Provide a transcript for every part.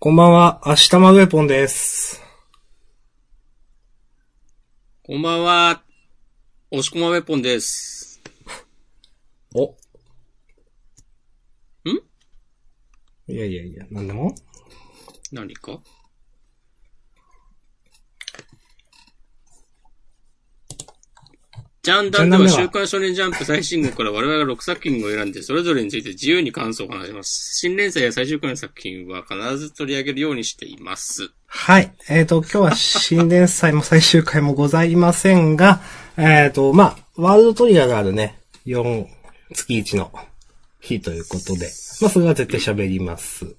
こんばんは、明日まウェポンです。こんばんは。押し込まウェポンです。お。ん？いやいやいや、なんでも？何か？ジャンダンでは週刊少年ジャンプ最新号から我々が6作品を選んで、それぞれについて自由に感想を話します。新連載や最終回の作品は必ず取り上げるようにしています。はい。えっ、と、今日は新連載も最終回もございませんが、えっ、と、まあ、ワールドトリガーがあるね、4月1の日ということで、まあ、それは絶対喋ります。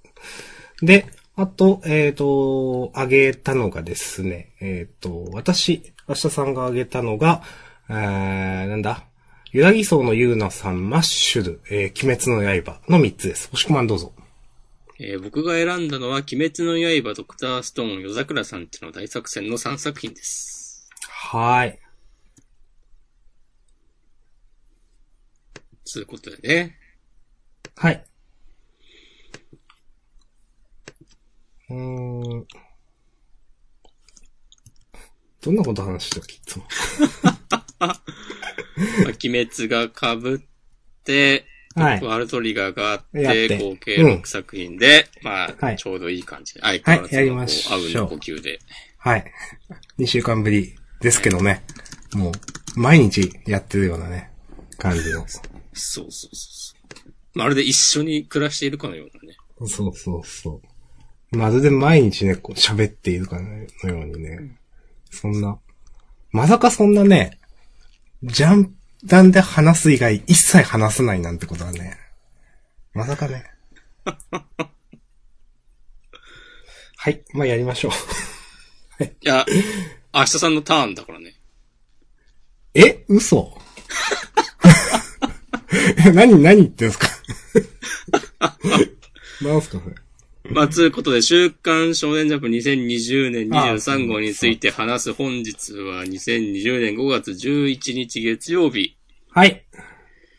で、あと、えっ、と、あげたのがですね、えっ、と、私、明日さんがあげたのが、えー、なんだ、ゆらぎそうのゆうなさん、マッシュル、えー、鬼滅の刃の3つです。星駒どうぞ。えー僕が選んだのは、鬼滅の刃、ドクターストーン、夜桜さんちの大作戦の3作品です。はーい。つうことでね。はい。うーん。どんなこと話してたっけいつも。まあ、鬼滅が被って、はい。ワールドトリガーがあって、合計うん6作品で、まあ、はいちょうどいい感じで。相変わらずはいやりましょうあう呼吸で。はい。2週間ぶりですけどね。もう、毎日やってるようなね、感じの。そうそうそうそう。まるで一緒に暮らしているかのようなね。そうそうそう。まるで毎日ね、こう喋っているかのようにね。そんな、まさかそんなね、ジャンダンで話す以外一切話さないなんてことはね。まさかね。はい。まあ、やりましょう。いや、明日さんのターンだからね。え？嘘？え何、何言ってんすか？なんすかそれ？まあ、つうことで、週刊少年ジャンプ2020年23号について話す本日は2020年5月11日月曜日。はい。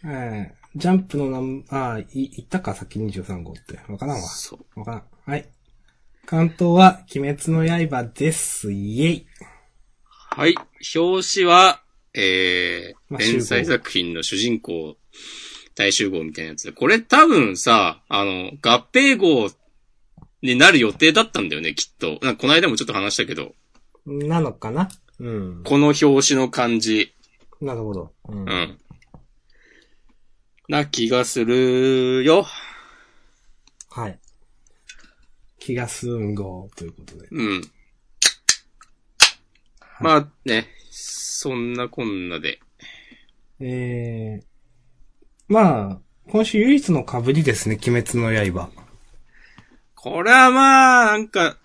えー、ジャンプのなん、あーい、言ったか、さっき23号って。わからんわ。そう。わからん。はい。関東は、鬼滅の刃です。イェイ。はい。表紙は、えー、まあ連載作品の主人公大集合みたいなやつで。これ多分さ、あの、合併号になる予定だったんだよね、きっと。なんかこの間もちょっと話したけど、なのかな？うん。この表紙の感じ。なるほど。うん。うん。な気がするよ。はい。気がすんごということで。うん。まあね、そんなこんなで。えー、まあ、今週唯一の被りですね、鬼滅の刃。これはまあ、なんか、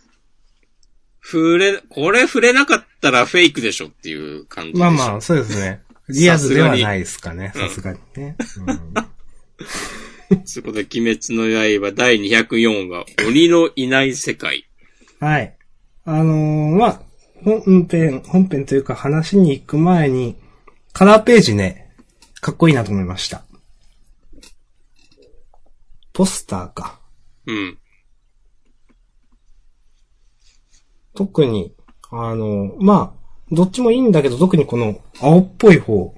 触れ、これ触れなかったらフェイクでしょっていう感じでしょ。まあまあ、そうですね。リアルではないですかね、さすがにね。そこで鬼滅の刃第204話、鬼のいない世界。うん、はい。あのー、まあ、本編、本編というか話に行く前に、カラーページね、かっこいいなと思いました。ポスターか。うん。特に、あの、まあ、どっちもいいんだけど、特にこの青っぽい方。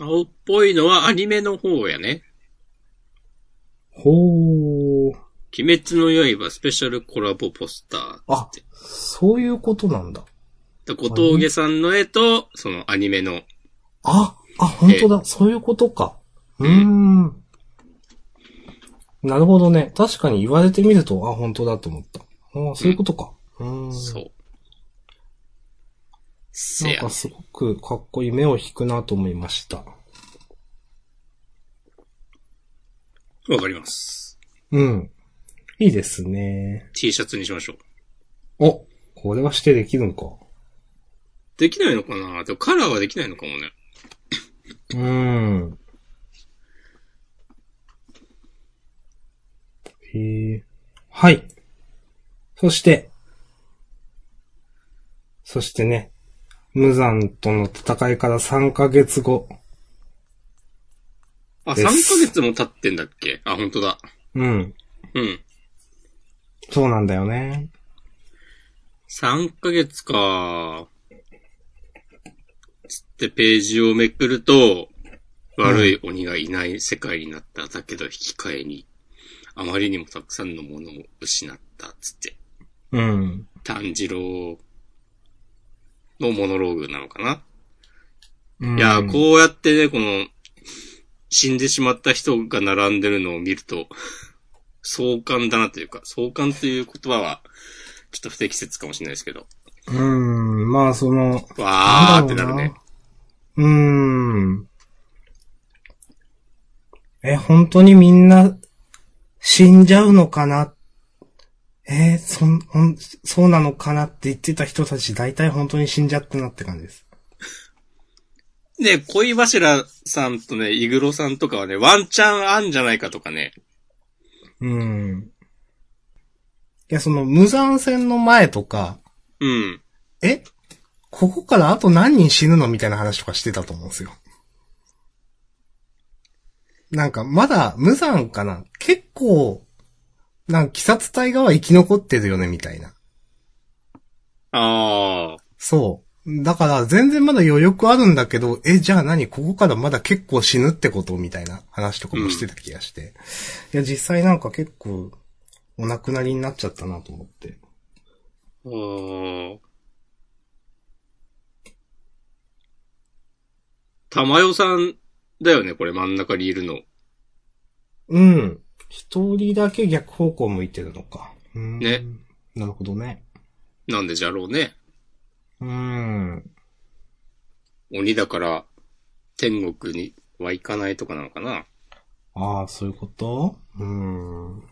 青っぽいのはアニメの方やね。ほー。鬼滅の刃スペシャルコラボポスター。あ、そういうことなんだ。で小峠さんの絵と、そのアニメの、あ、あ、本当だ。そういうことか。うーん。なるほどね。確かに言われてみると、あ、本当だと思った。あそういうことか。うーん。そう。なんか。すごくかっこいい目を引くなと思いました。わかります。うん。いいですね。T シャツにしましょう。お、これはしてできるんか。できないのかな？でもカラーはできないのかもね。うーん。へえ。はい。そして、そしてね、無残との戦いから3ヶ月後。あ、3ですヶ月も経ってんだっけ？あ、本当だ。うん。うん。そうなんだよね。3ヶ月か。つってページをめくると、悪い鬼がいない世界になった。だけど引き換えに、あまりにもたくさんのものを失った。つって。うん。炭治郎のモノローグなのかな、うんいや、こうやってね、この、死んでしまった人が並んでるのを見ると、壮観だなというか、壮観という言葉は、ちょっと不適切かもしれないですけど、うん。まあ、その、わーってなるね。うーん。え、本当にみんな死んじゃうのかな？えーそん、そうなのかなって言ってた人たち大体本当に死んじゃったなって感じです。で、恋柱さんとね、イグロさんとかはね、ワンチャンあんじゃないかとかね。うん。いや、その無残戦の前とか、うん。えここからあと何人死ぬのみたいな話とかしてたと思うんですよ。なんか、まだ無残かな結構、なんか、鬼殺隊側生き残ってるよね、みたいな。あー。そう。だから、全然まだ余力あるんだけど、え、じゃあ何？ここからまだ結構死ぬってこと？みたいな話とかもしてた気がして。いや、実際なんか結構、お亡くなりになっちゃったなと思って。あー。玉代さんだよね、これ真ん中にいるの。うん。一人だけ逆方向向いてるのか。ね。なるほどね。なんでじゃろうね。うーん。鬼だから、天国には行かないとかなのかな。ああ、そういうこと？うーん。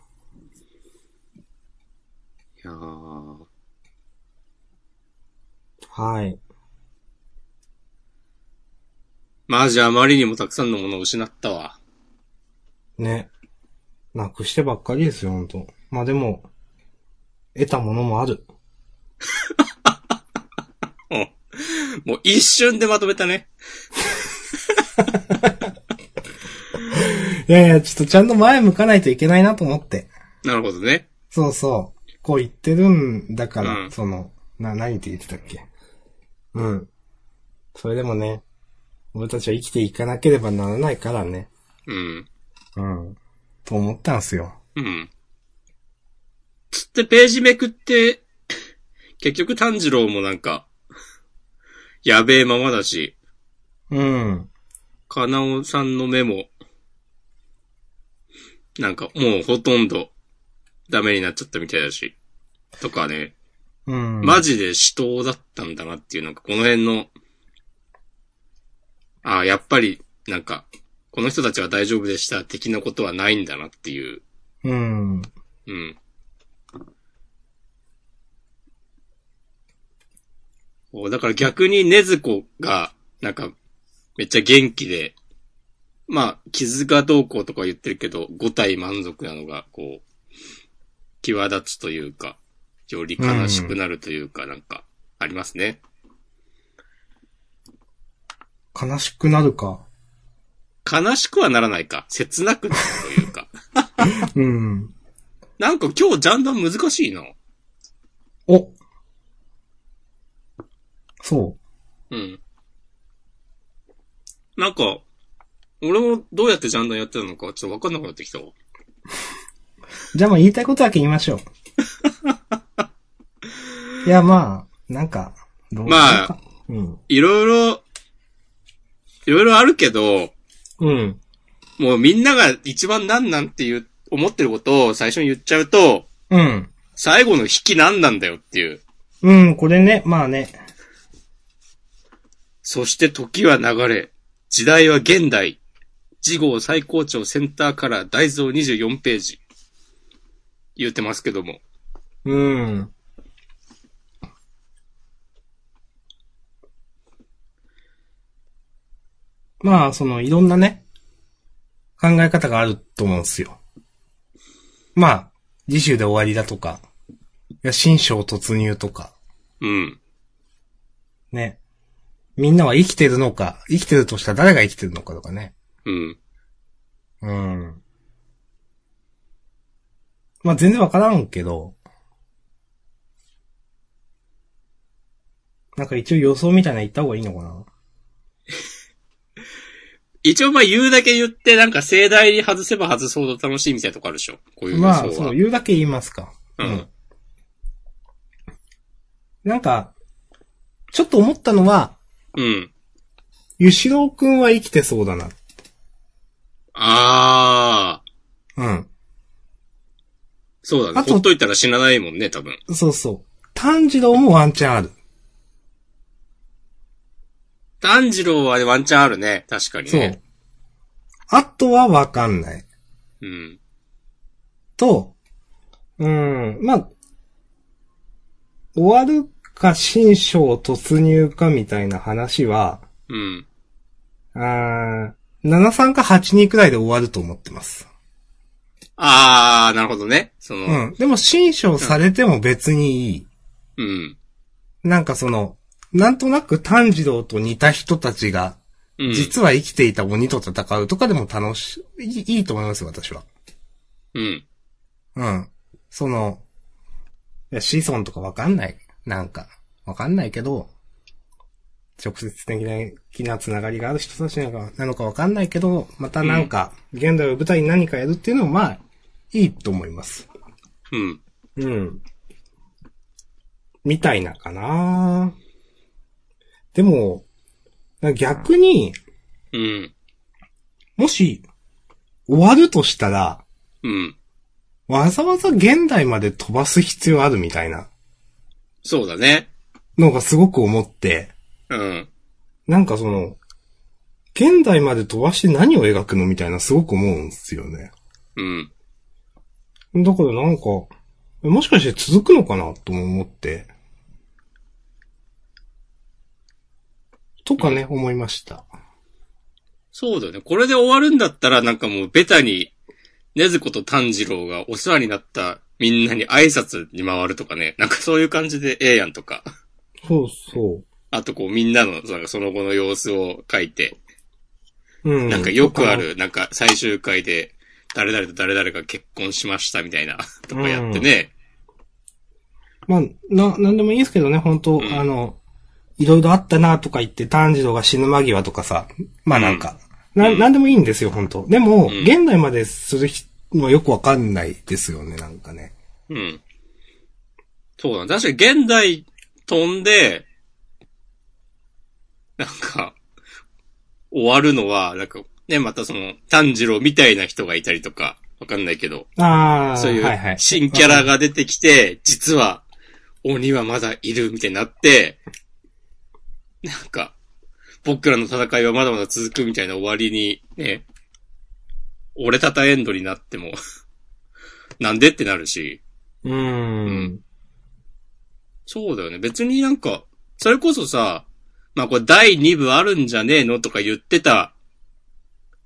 いやー。はい。マジあまりにもたくさんのものを失ったわ。ね。なくしてばっかりですよ、ほんと。まあでも、得たものもある。もう一瞬でまとめたね。いやいや、ちょっとちゃんと前向かないといけないなと思って。なるほどね。そうそう。こう言ってるんだから、うんその、な、何って言ってたっけうん。それでもね、俺たちは生きていかなければならないからね。うん。うん。と思ったんすよ。うん。つってページめくって、結局炭治郎もなんか、やべえままだし、うん。かなおさんの目も、なんかもうほとんどダメになっちゃったみたいだし、とかね、うん。マジで死闘だったんだなっていう、なんかこの辺の、ああ、やっぱり、なんか、この人たちは大丈夫でした的なことはないんだなっていう、うん。うん。おだから逆にねずこが、なんか、めっちゃ元気で、まあ、傷がどうこうとか言ってるけど、5体満足なのが、こう、際立つというか、より悲しくなるというか、なんか、ありますね。悲しくなるか。悲しくはならないか。切なくなるというか。うん。なんか今日ジャンダン難しいな。おそうん。なんか、俺もどうやってジャンダンやってたのかちょっとわかんなくなってきたわ。う。じゃあまあ言いたいことだけ言いましょう。いやまあ、なんか、どうまあうん。いろいろ、いろいろあるけど、うん。もうみんなが一番なんなんっていう、思ってることを最初に言っちゃうと、うん。最後の引きなんなんだよっていう。うん、これね、まあね。そして時は流れ、時代は現代。次号最高潮センターカラー大蔵24ページ。言ってますけども。うん。まあ、その、いろんなね、考え方があると思うんですよ。まあ、次週で終わりだとか、いや、新章突入とか、うん。ね。みんなは生きてるのか、生きてるとしたら誰が生きてるのかとかね。うん。うん。まあ全然わからんけど、なんか一応予想みたいなの言った方がいいのかな一応まあ言うだけ言って、なんか盛大に外せば外そうと楽しいみたいなとこあるでしょこういう予想は。まあ、そう、言うだけ言いますか。うん。なんか、ちょっと思ったのは、うん。ゆしろうくんは生きてそうだな。あー。うん。そうだね。あとほっといたら死なないもんね、多分。そうそう。炭治郎もワンチャンある。炭治郎はワンチャンあるね。確かにそうね。。あとはわかんない。うん。と、うん、まあ、終わるか新章突入かみたいな話は、うん。あー73か82くらいで終わると思ってます。あー、なるほどね。その、うん。でも新章されても別にいい。うん。なんかその、なんとなく炭治郎と似た人たちが、うん。実は生きていた鬼と戦うとかでも楽しい、いいと思いますよ、私は。うん。うん。その、いや、子孫とかわかんない。なんか、わかんないけど、直接的なつながりがある人たちなのかなのかわかんないけど、またなんか、現代を舞台に何かやるっていうのも、まあ、いいと思います。うん。うん。みたいなかなでも、逆に、うん。もし、終わるとしたら、うん。わざわざ現代まで飛ばす必要あるみたいなそうだね。のがすごく思って、うん。なんかその、現代まで飛ばして何を描くのみたいなすごく思うんですよね。うん。だからなんか、もしかして続くのかなとも思って。とかね、思いました。そうだよね。これで終わるんだったら、なんかもうベタに、ねずこと炭治郎がお世話になったみんなに挨拶に回るとかね。なんかそういう感じでええやんとか。そうそあとこうみんなの、なんかその後の様子を書いて、う。うん。なんかよくある、なんか最終回で、誰々と誰々が結婚しましたみたいな、とかやってね。まあ、な、なんでもいいですけどね、本当、んあの、いろいろあったなとか言って炭治郎が死ぬ間際とかさ、まあなんか、な、うんなんでもいいんですよ、本当でも、ん現代までする人もよくわかんないですよね、なんかね。うん。そうだね。確かに現代飛んで、なんか、終わるのは、なんか、ね、またその、炭治郎みたいな人がいたりとか、わかんないけど、ああ、そういはいはい。う新キャラが出てきて、実は、鬼はまだいるみたいになって、なんか、僕らの戦いはまだまだ続くみたいな終わりに、ね、俺たたエンドになっても、なんでってなるし、うーん。そうだよね。別になんか、それこそさ、まあこれ第2部あるんじゃねえのとか言ってた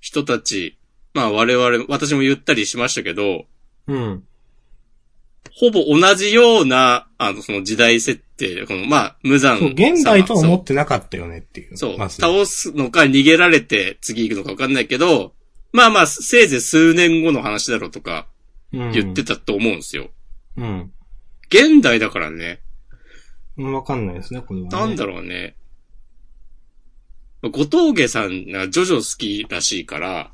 人たち、まあ我々、私も言ったりしましたけど、うん。ほぼ同じような、あの、その時代設定、この、まあ、無残そう、現代とは思っってなかったよねっていう。そう、まず倒すのか逃げられて次行くのか分かんないけど、まあまあ、せいぜい数年後の話だろうとか言ってたと思うんですよ。うん。現代だからね、うん。わかんないですね、これは、ね。なんだろうね。小峠さんがジョジョ好きらしいから、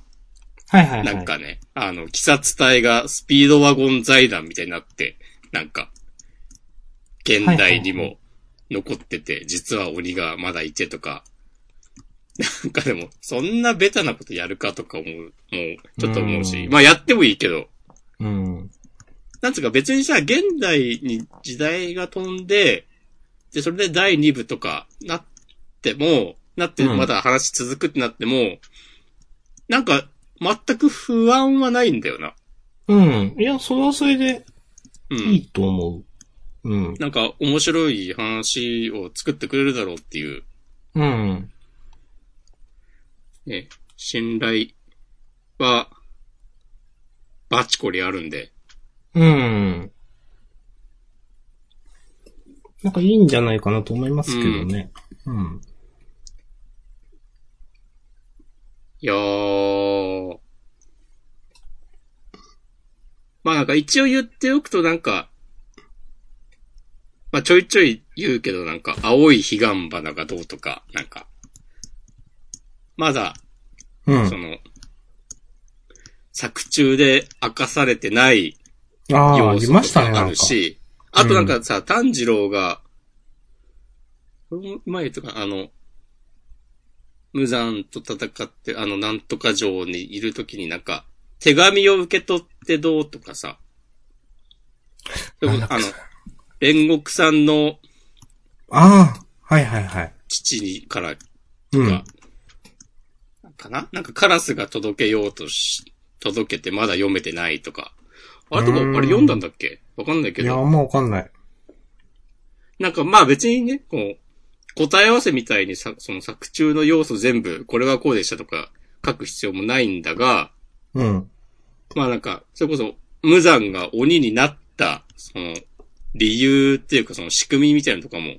はいはいはい。なんかね、あの、鬼殺隊がスピードワゴン財団みたいになって、なんか、現代にも残ってて、実は鬼がまだいてとか、なんかでも、そんなベタなことやるかとか思う、もう、ちょっと思うし、うん。まあやってもいいけど、うん。なんつうか別にさ、現代に時代が飛んで、で、それで第2部とかなっても、なってうん。まだ話続くってなっても、なんか、全く不安はないんだよな。うん。いや、それはそれでうん。いいと思う。うん。なんか面白い話を作ってくれるだろうっていう、うん。ね、信頼は、バチコリあるんで。うん。なんかいいんじゃないかなと思いますけどね。うん。いやー。まあなんか一応言っておくとなんか、まあちょいちょい言うけどなんか、青い彼岸花がどうとか、なんか、まだ、うんそ。の、作中で明かされてない要素とましたね、かあなんか。るし、あとなんかさ、炭治郎が、これも前言ったかなあの、無惨と戦って、あの、なんとか城にいるときになんか、手紙を受け取ってどうとかさ、それこそあの、煉獄さんのああ、はいはいはい。父にからうんが。、かな？なんかカラスが届けようとし、届けてまだ読めてないとか。あれとか、あれ読んだんだっけ？わかんないけいや、あど。んまわかんない。なんかまあ別にね、こう、答え合わせみたいにさ、その作中の要素全部、これはこうでしたとか書く必要もないんだが、うん。まあなんか、それこそ、無惨が鬼になった、その、理由っていうかその仕組みみたいなのとかも、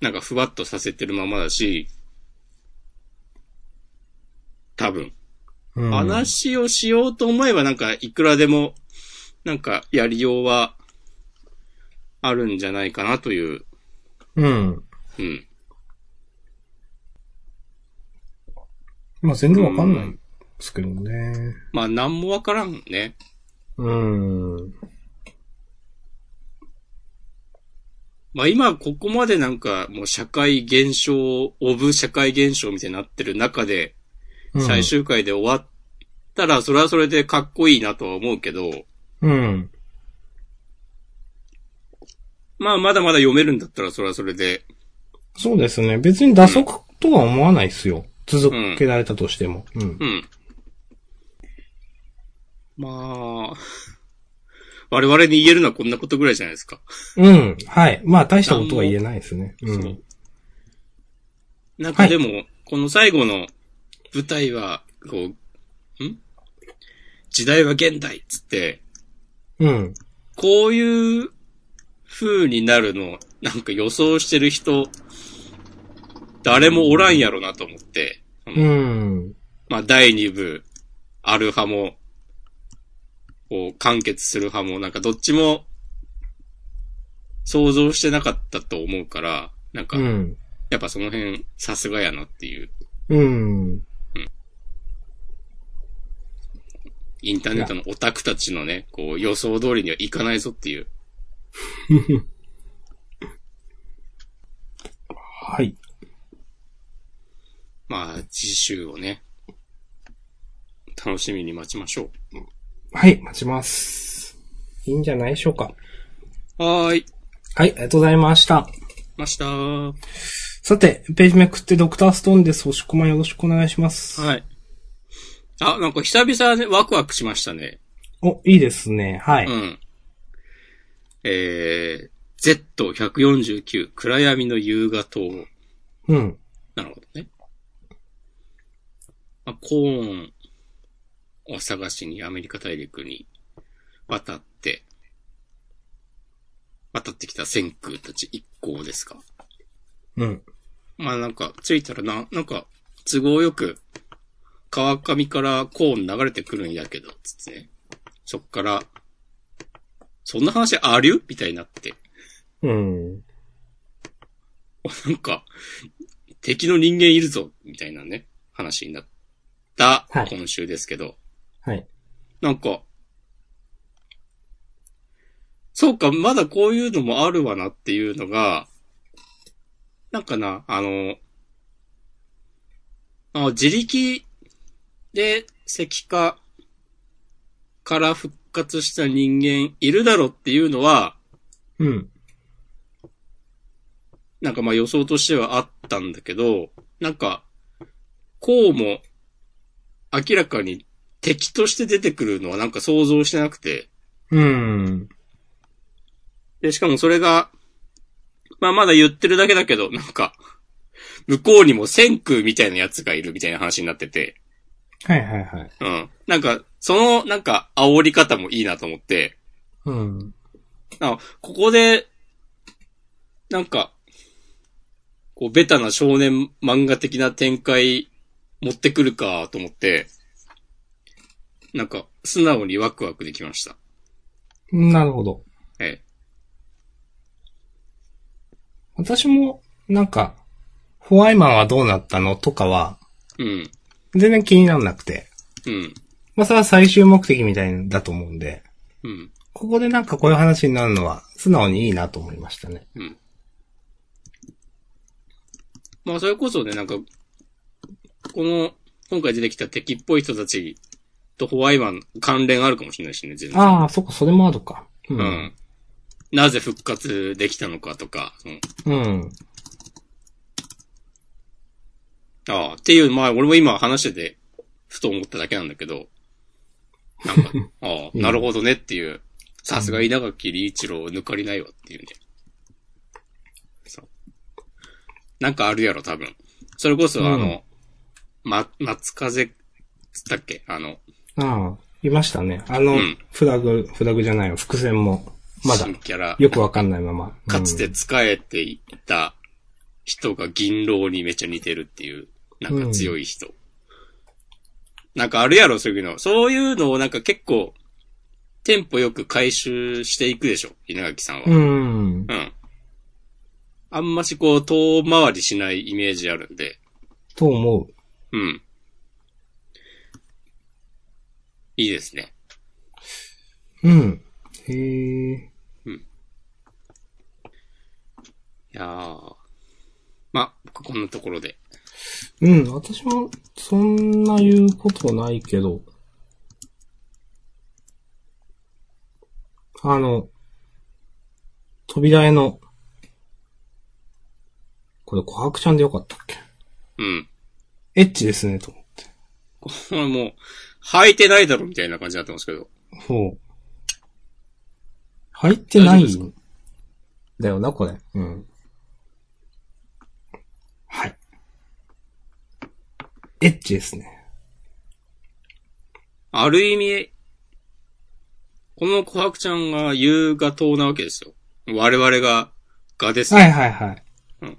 なんかふわっとさせてるままだし、多分。うん、話をしようと思えばなんかいくらでも、なんかやりようは、あるんじゃないかなという、うん。うん。まあ全然わかんないですけどね。まあなんもわからんね。うん。まあ今ここまでなんかもう社会現象、オブ社会現象みたいになってる中で、うん最。終回で終わったらそれはそれでかっこいいなとは思うけど、うん。まあまだまだ読めるんだったらそれはそれで、そうですね。別に打足とは思わないですよ。続けられたとしても。うん。うん。まあ、我々に言えるのはこんなことぐらいじゃないですか。うん。はい。まあ大したことは言えないですね。う。んなんかでも、この最後の舞台は、こう、ん？時代は現代っつって、うん。こういう風になるの、なんか予想してる人、誰もおらんやろなと思って、うん。まあ第2部、ある派も、こう完結する派も、なんかどっちも、想像してなかったと思うから、なんかう、ん。やっぱその辺、さすがやなっていう。うん。インターネットのオタクたちのね、こう予想通りにはいかないぞっていう。はい。まあ、次週をね、楽しみに待ちましょはい。待ちます。いいんじゃないでしょうか。う。はーい。はい。ありがとうございました。ましたはさて、ページめくってドクターストーンです。押し込まんよろしくお願いします。い。あ、なんか久々ね、ワクワクしましたね。お、いいですね。はい。うん。えー、Z149、暗闇の夕方を。うん。なるほどね。まあ、コーンを探しにアメリカ大陸に渡って、渡ってきた先空たち一行ですか。うん。まあなんか、着いたらな、なんか、都合よく、川上からコーン流れてくるんやけど、つってね。そっから、そんな話ある？みたいになって。うん。なんか、敵の人間いるぞ、みたいなね、話になったはい今週ですけど、はい。なんか、そうか、まだこういうのもあるわなっていうのが、なんかな、あの、あ自力で石化から復活した人間いるだろっていうのは、うん。なんかまあ予想としてはあったんだけど、なんか、こうも明らかに敵として出てくるのはなんか想像してなくて、うん。で、しかもそれが、まあまだ言ってるだけだけど、なんか、向こうにも千空みたいなやつがいるみたいな話になってて、はいはいはい。うん。なんか、その、なんか、煽り方もいいなと思って、うん。あここで、なんか、こう、ベタな少年漫画的な展開持ってくるかと思って、なんか、素直にワクワクできました。なるほど。ええ。私も、なんか、ホワイマンはどうなったのとかは、うん。全然気にならなくて。うん。まあ、それは最終目的みたいだと思うんで、うん。ここでなんかこういう話になるのは、素直にいいなと思いましたね。うん。まあ、それこそね、なんか、この、今回出てきた敵っぽい人たちとホワイマン関連あるかもしれないしね、全然。ああ、そっか、それもあるか。ううん。なぜ復活できたのかとか、そのうん。ああ、っていう、まあ、俺も今話してて、ふと思っただけなんだけど、なんか、ああ、なるほどねっていう、さすが稲垣理一郎抜かりないわっていうね。そう。なんかあるやろ、多分。それこそ、あの、ま、松風、つったっけ？あの、ああ、いましたね。あの、うんフラグ、フラグじゃないよ、伏線も、まだ新、キャラ、よくわかんないまま。かつてうん仕えていた人が銀狼にめっちゃ似てるっていう、なんか強い人。なんかあるやろ、そういうの。そういうのをなんか結構、テンポよく回収していくでしょ、稲垣さんは。うん。うん。あんましこう、遠回りしないイメージあるんで、と思う。うん。いいですね。うん。へえ。いやー。ま、僕こんなところで。うん、私も、そんな言うことないけど。あの、扉絵の、これ、琥珀ちゃんでよかったっけ？うん。エッチですね、と思って。これもう、履いてないだろみたいな感じになってますけど。そう。入ってないだよな、これ。うん。はい。エッチですね。ある意味、この琥珀ちゃんが優雅党なわけですよ。我々が、がですよ。はいはいはい。うん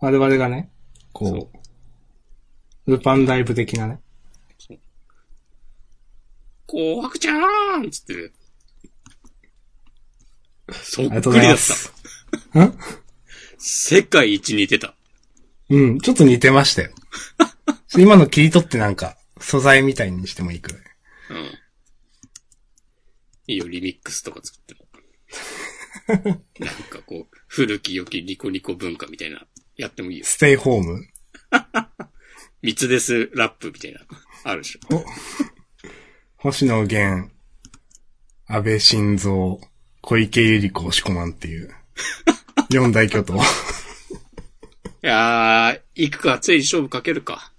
我々がね、そこう、ルパンライブ的なね。紅白ちゃーんつって。そっくりだっ。た。ん世界一似てた。うん、ちょっと似てましたよ。今の切り取ってなんか、素材みたいにしてもいいくらい。うん。いいよ、リミックスとか作っても。なんかこう、古き良きニコニコ文化みたいな、やってもいいよ。ステイホーム。三つですラップみたいな、あるでしょ。星野源、安倍晋三、小池百合子、押し込まんっていう、四大巨頭。いやー、行くか、ついに勝負かけるか。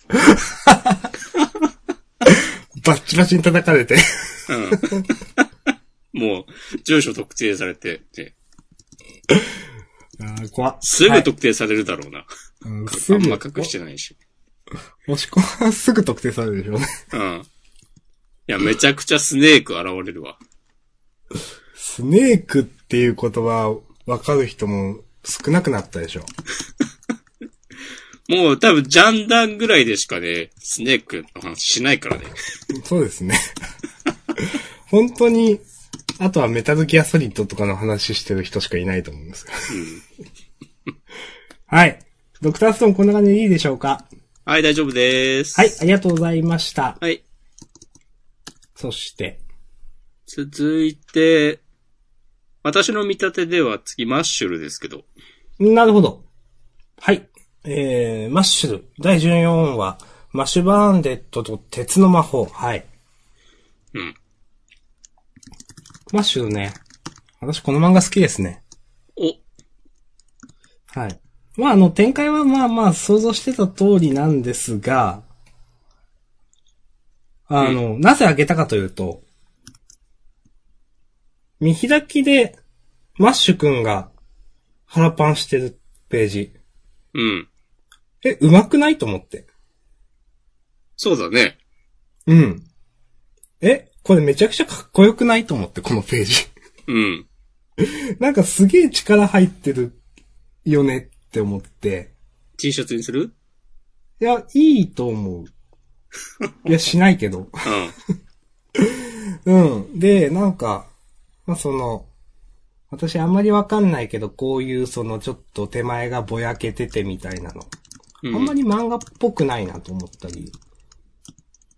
バッチバチに叩かれて。うん。もう、住所特定されて、ね、あー怖っすぐはい特定されるだろうな。うんすぐあんま隠してないし。押し込まんすぐ特定されるでしょうね。うん。いや、めちゃくちゃスネーク現れるわ。スネークっていう言葉わかる人も少なくなったでしょ。もう多分ジャンダンぐらいでしかね、スネークの話しないからね。そうですね。本当に、あとはメタルギアソリッドとかの話してる人しかいないと思うんですよ。はい。ドクターストーンこんな感じでいいでしょうか？はい、大丈夫です。はい、ありがとうございました。はい。そして、続いて、私の見立てでは次マッシュルですけど。なるほど。はい。えー、マッシュル、第14話、マッシュバーンデッドと鉄の魔法。はい。うん。マッシュルね。私この漫画好きですね。お、はい。まあ、あの、展開はまあまあ想像してた通りなんですが、あの、なぜあげたかというと、見開きで、マッシュくんが腹パンしてるページ。うん。え、うまくないと思って。そうだね。うん。え、これめちゃくちゃかっこよくないと思って、このページ。うん。なんかすげえ力入ってるよねって思って。T シャツにする？いや、いいと思う。いや、しないけど。うん。うん。で、なんか、まあ、その、私あんまりわかんないけど、こういうそのちょっと手前がぼやけててみたいなの。うんあんまり漫画っぽくないなと思ったり。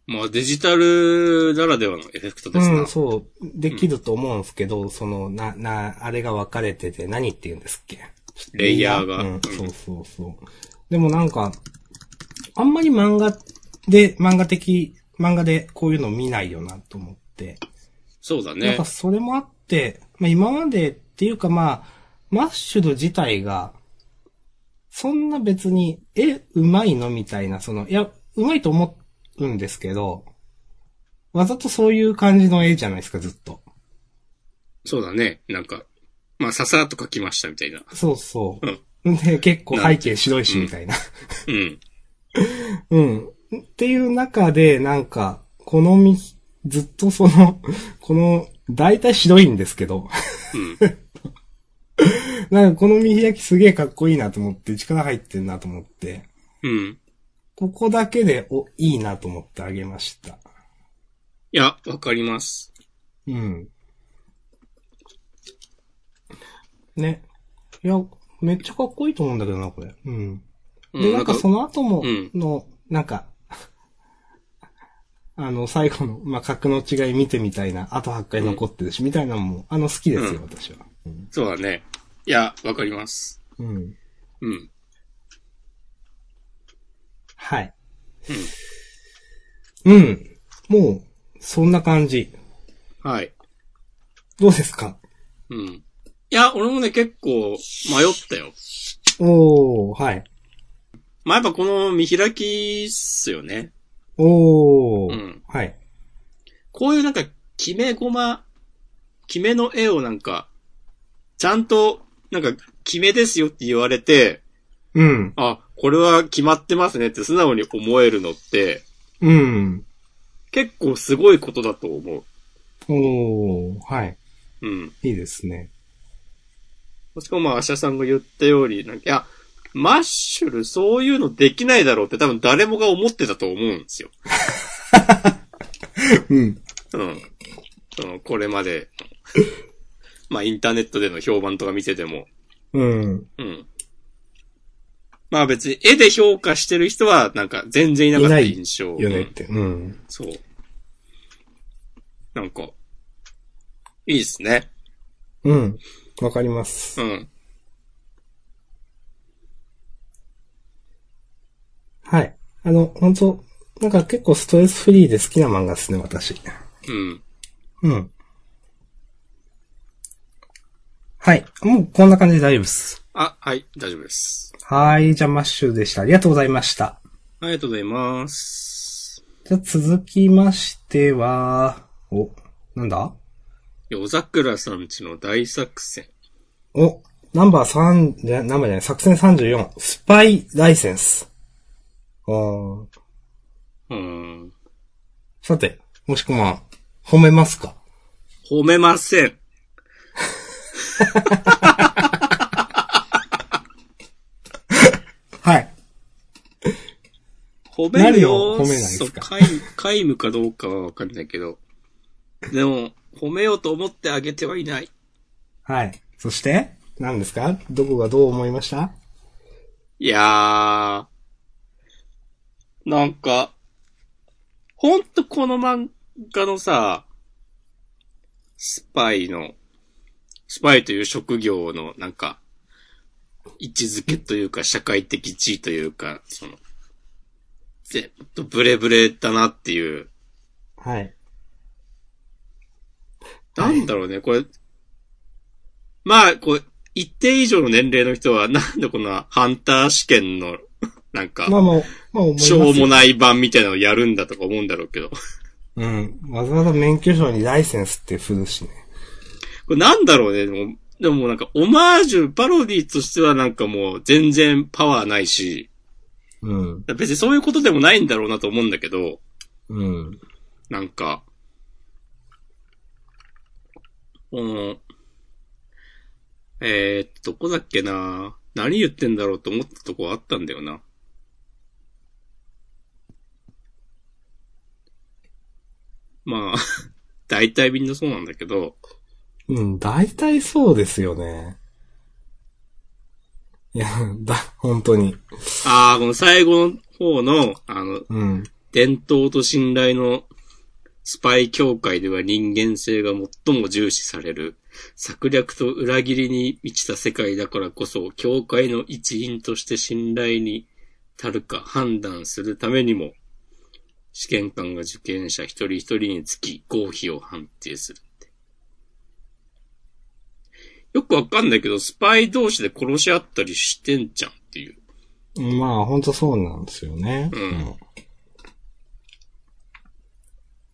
まあデジタルならではのエフェクトですな。うん、そう、できると思うんですけど、その、な、な、あれが分かれてて、何って言うんですっけ？レイヤーがうんうん、そうそうそう。でもなんか、あんまり漫画で、漫画的、漫画でこういうの見ないよなと思って。そうだねなんか。それもあって、まあ今までっていうかまあ、マッシュル自体が、そんな別に、え、うまいのみたいな、その、いや、うまいと思うんですけど、わざとそういう感じの絵じゃないですか、ずっと。そうだね。なんか、まあささっと書きましたみたいな。そうそうん。う。で、結構背景白いし、みたいな。うん。うん。っていう中で、なんか、このみ、ずっとその、この、大体白いんですけど、うん。なんかこの見開きすげえかっこいいなと思って、力入ってんなと思って、うん。ここだけで、お、いいなと思ってあげました。いや、わかります。うん。ね。いや、めっちゃかっこいいと思うんだけどな、これ。うん。で、うん、なんかその後もうん、の、なんか、あの、最後の、まあ、格の違い見てみたいな、あと8回残ってるし、みたいなのも、あの、好きですよ、うん私は。うん。そうだね。いや、わかります。うん。うん。はい。うん。もう、そんな感じ。はい。どうですか？うん。いや、俺もね、結構迷ったよ。おー、はい。まあ、やっぱこの見開きっすよね。おー、うんはい。こういうなんか、決めごま、決めの絵をなんか、ちゃんと、なんか、決めですよって言われて、うん。あ、これは決まってますねって素直に思えるのって、うん。結構すごいことだと思う。おー、はい。うん。いいですね。しかもまあ、アシャさんが言ったように、なんか、いや、マッシュルそういうのできないだろうって多分誰もが思ってたと思うんですよ。うん。うん。その、これまで、まあ、インターネットでの評判とか見てても、うん。うん。まあ別に絵で評価してる人はなんか全然いなかった印象。うんよねって。うん。そう。なんか、いいですね。うん。わかります。うん。はい。あの、本当なんか結構ストレスフリーで好きな漫画ですね、私。うん。うん。はい。もうこんな感じで大丈夫です。あ、はい、大丈夫です。はい。じゃあマッシュでした。ありがとうございました。ありがとうございます。じゃあ続きましては、お、なんだ？夜桜さんちの大作戦。お、ナンバー3、じゃ、ナンバーじゃない、作戦34、スパイライセンス。あーうーん。さて、もしくは、褒めますか？褒めません。はい。褒める何よ。を褒めないんですか？皆無かどうかはわかんないけど。でも、褒めようと思ってあげてはいない。はい。そして、何ですか？どこがどう思いました？いやー。なんか、ほんとこの漫画のさ、スパイの、スパイという職業のなんか、位置づけというか社会的地位というか、その、ぜっとブレブレだなっていう、はい。なんだろうね、これ。まあ、こう、一定以上の年齢の人は、なんでこのハンター試験の、なんか、まあまあ思いますしょうもよ。ない版みたいなのをやるんだとか思うんだろうけど。うん。わざわざ免許証にライセンスって振るしね。これなんだろうね、でも、でもなんか、オマージュ、パロディとしてはなんかもう全然パワーないし、うん。別にそういうことでもないんだろうなと思うんだけど、うん。なんか、この、えー、どこだっけな何言ってんだろうと思ったとこあったんだよな。まあ、大体みんなそうなんだけど、うん、大体そうですよね。いや、だ、本当に。ああ、この最後の方の、あの、うん。伝統と信頼のスパイ協会では人間性が最も重視される。策略と裏切りに満ちた世界だからこそ、協会の一員として信頼に足るか判断するためにも、試験官が受験者一人一人につき合否を判定するって。よくわかんないけど、スパイ同士で殺し合ったりしてんじゃんっていう。まあ、本当そうなんですよね。うん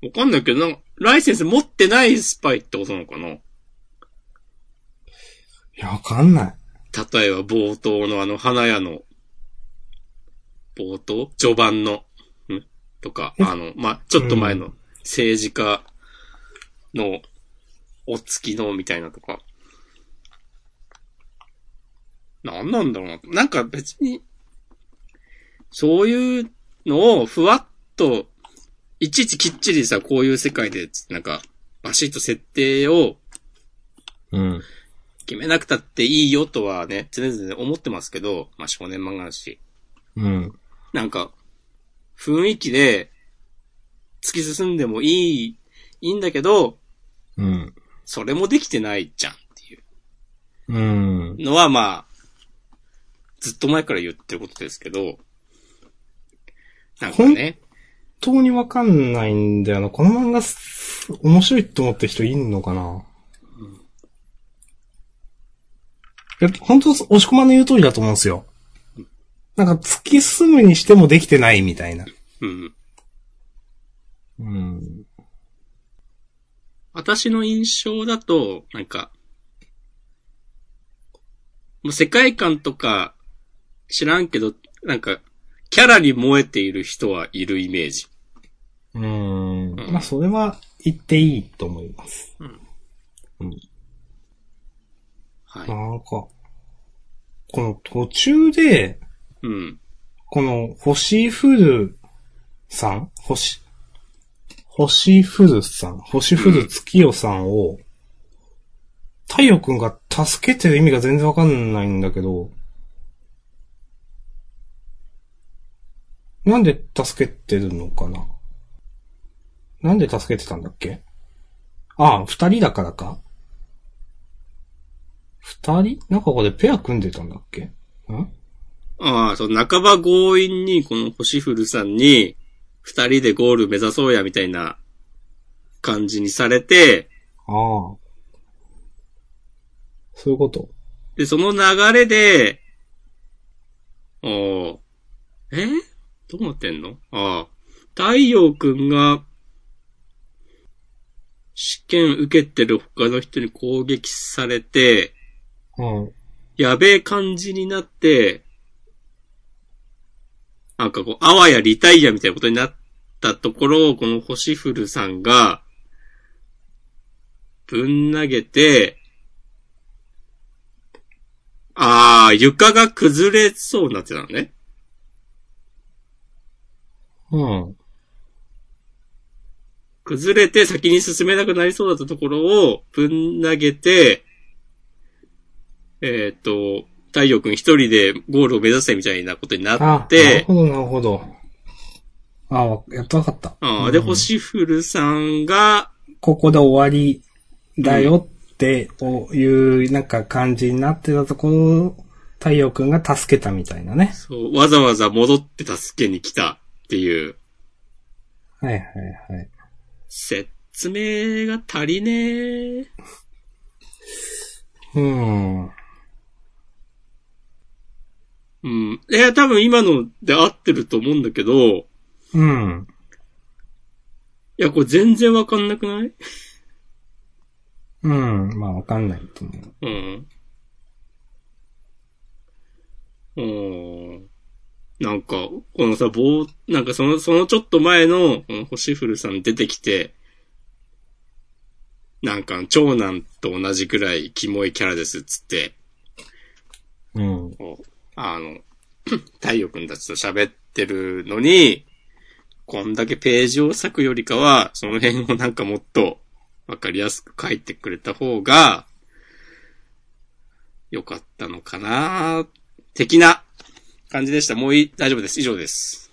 わかんないけど、なんか、ライセンス持ってないスパイってことなのかな？いや、わかんない。例えば冒頭のあの花屋の、冒頭？序盤の、ん？とか、あの、まあ、ちょっと前の政治家のお付きのみたいなとか。なんなんだろうな。なんか別に、そういうのをふわっと、いちいちきっちりさ、こういう世界で、なんか、バシッと設定をうん。決めなくたっていいよとはね、常々思ってますけど、まあ少年漫画だし。うん。なんか、雰囲気で突き進んでもいい、いいんだけど、うん。それもできてないじゃんっていうん。うのはまあ、ずっと前から言ってることですけど、なんかね、本当にわかんないんだよな。この漫画す、面白いって思ってる人いんのかな、いや、本当、押し込まの言う通りだと思うんですよ。なんか、突き進むにしてもできてないみたいな。うん。うん。私の印象だと、なんか、もう世界観とか知らんけど、なんか、キャラに燃えている人はいるイメージ。うん。うんまあ、それは言っていいと思います。はい。なんか、この途中で、うん。この、星降るさん星、星降るさん星降る月夜さんを、太陽くんが助けてる意味が全然わかんないんだけど、なんで助けてるのかな？なんで助けてたんだっけ？ああ、二人だからか二人？なんかここでペア組んでたんだっけ？ん？ああ、そう、半ば強引に、この星降さんに、二人でゴール目指そうや、みたいな感じにされて、ああ。そういうこと？で、その流れで、おーえ？どうなってんの？ああ。太陽くんが、試験受けてる他の人に攻撃されて、うん。やべえ感じになって、なんかこう、あわやリタイアみたいなことになったところを、この星降さんが、ぶん投げて、ああ、床が崩れそうになってたのね。うん。崩れて先に進めなくなりそうだったところをぶん投げて、えっ、と、太陽くん一人でゴールを目指せみたいなことになあ、なるって、ほど、なるほど。あわやっとわかった。ああ、うんで、星降さんが、ここで終わりだよっていう、なんか感じになってたところ、太陽くんが助けたみたいなね。そう、わざわざ戻って助けに来たっていう、はいはいはい。説明が足りねえ。うん。うん。いや、多分今ので合ってると思うんだけど、いうん。や、これ全然わかんなくない？うん。まあわかんないと思う。うん。うん。なんか、このさ、棒、なんかその、そのちょっと前の、この星降さん出てきて、なんか、長男と同じくらいキモいキャラですっつって、うん。あの、太陽くんたちと喋ってるのに、こんだけページを割くよりかは、その辺をなんかもっとわかりやすく書いてくれた方が、良かったのかな的な感じでした。もういい、大丈夫です。以上です。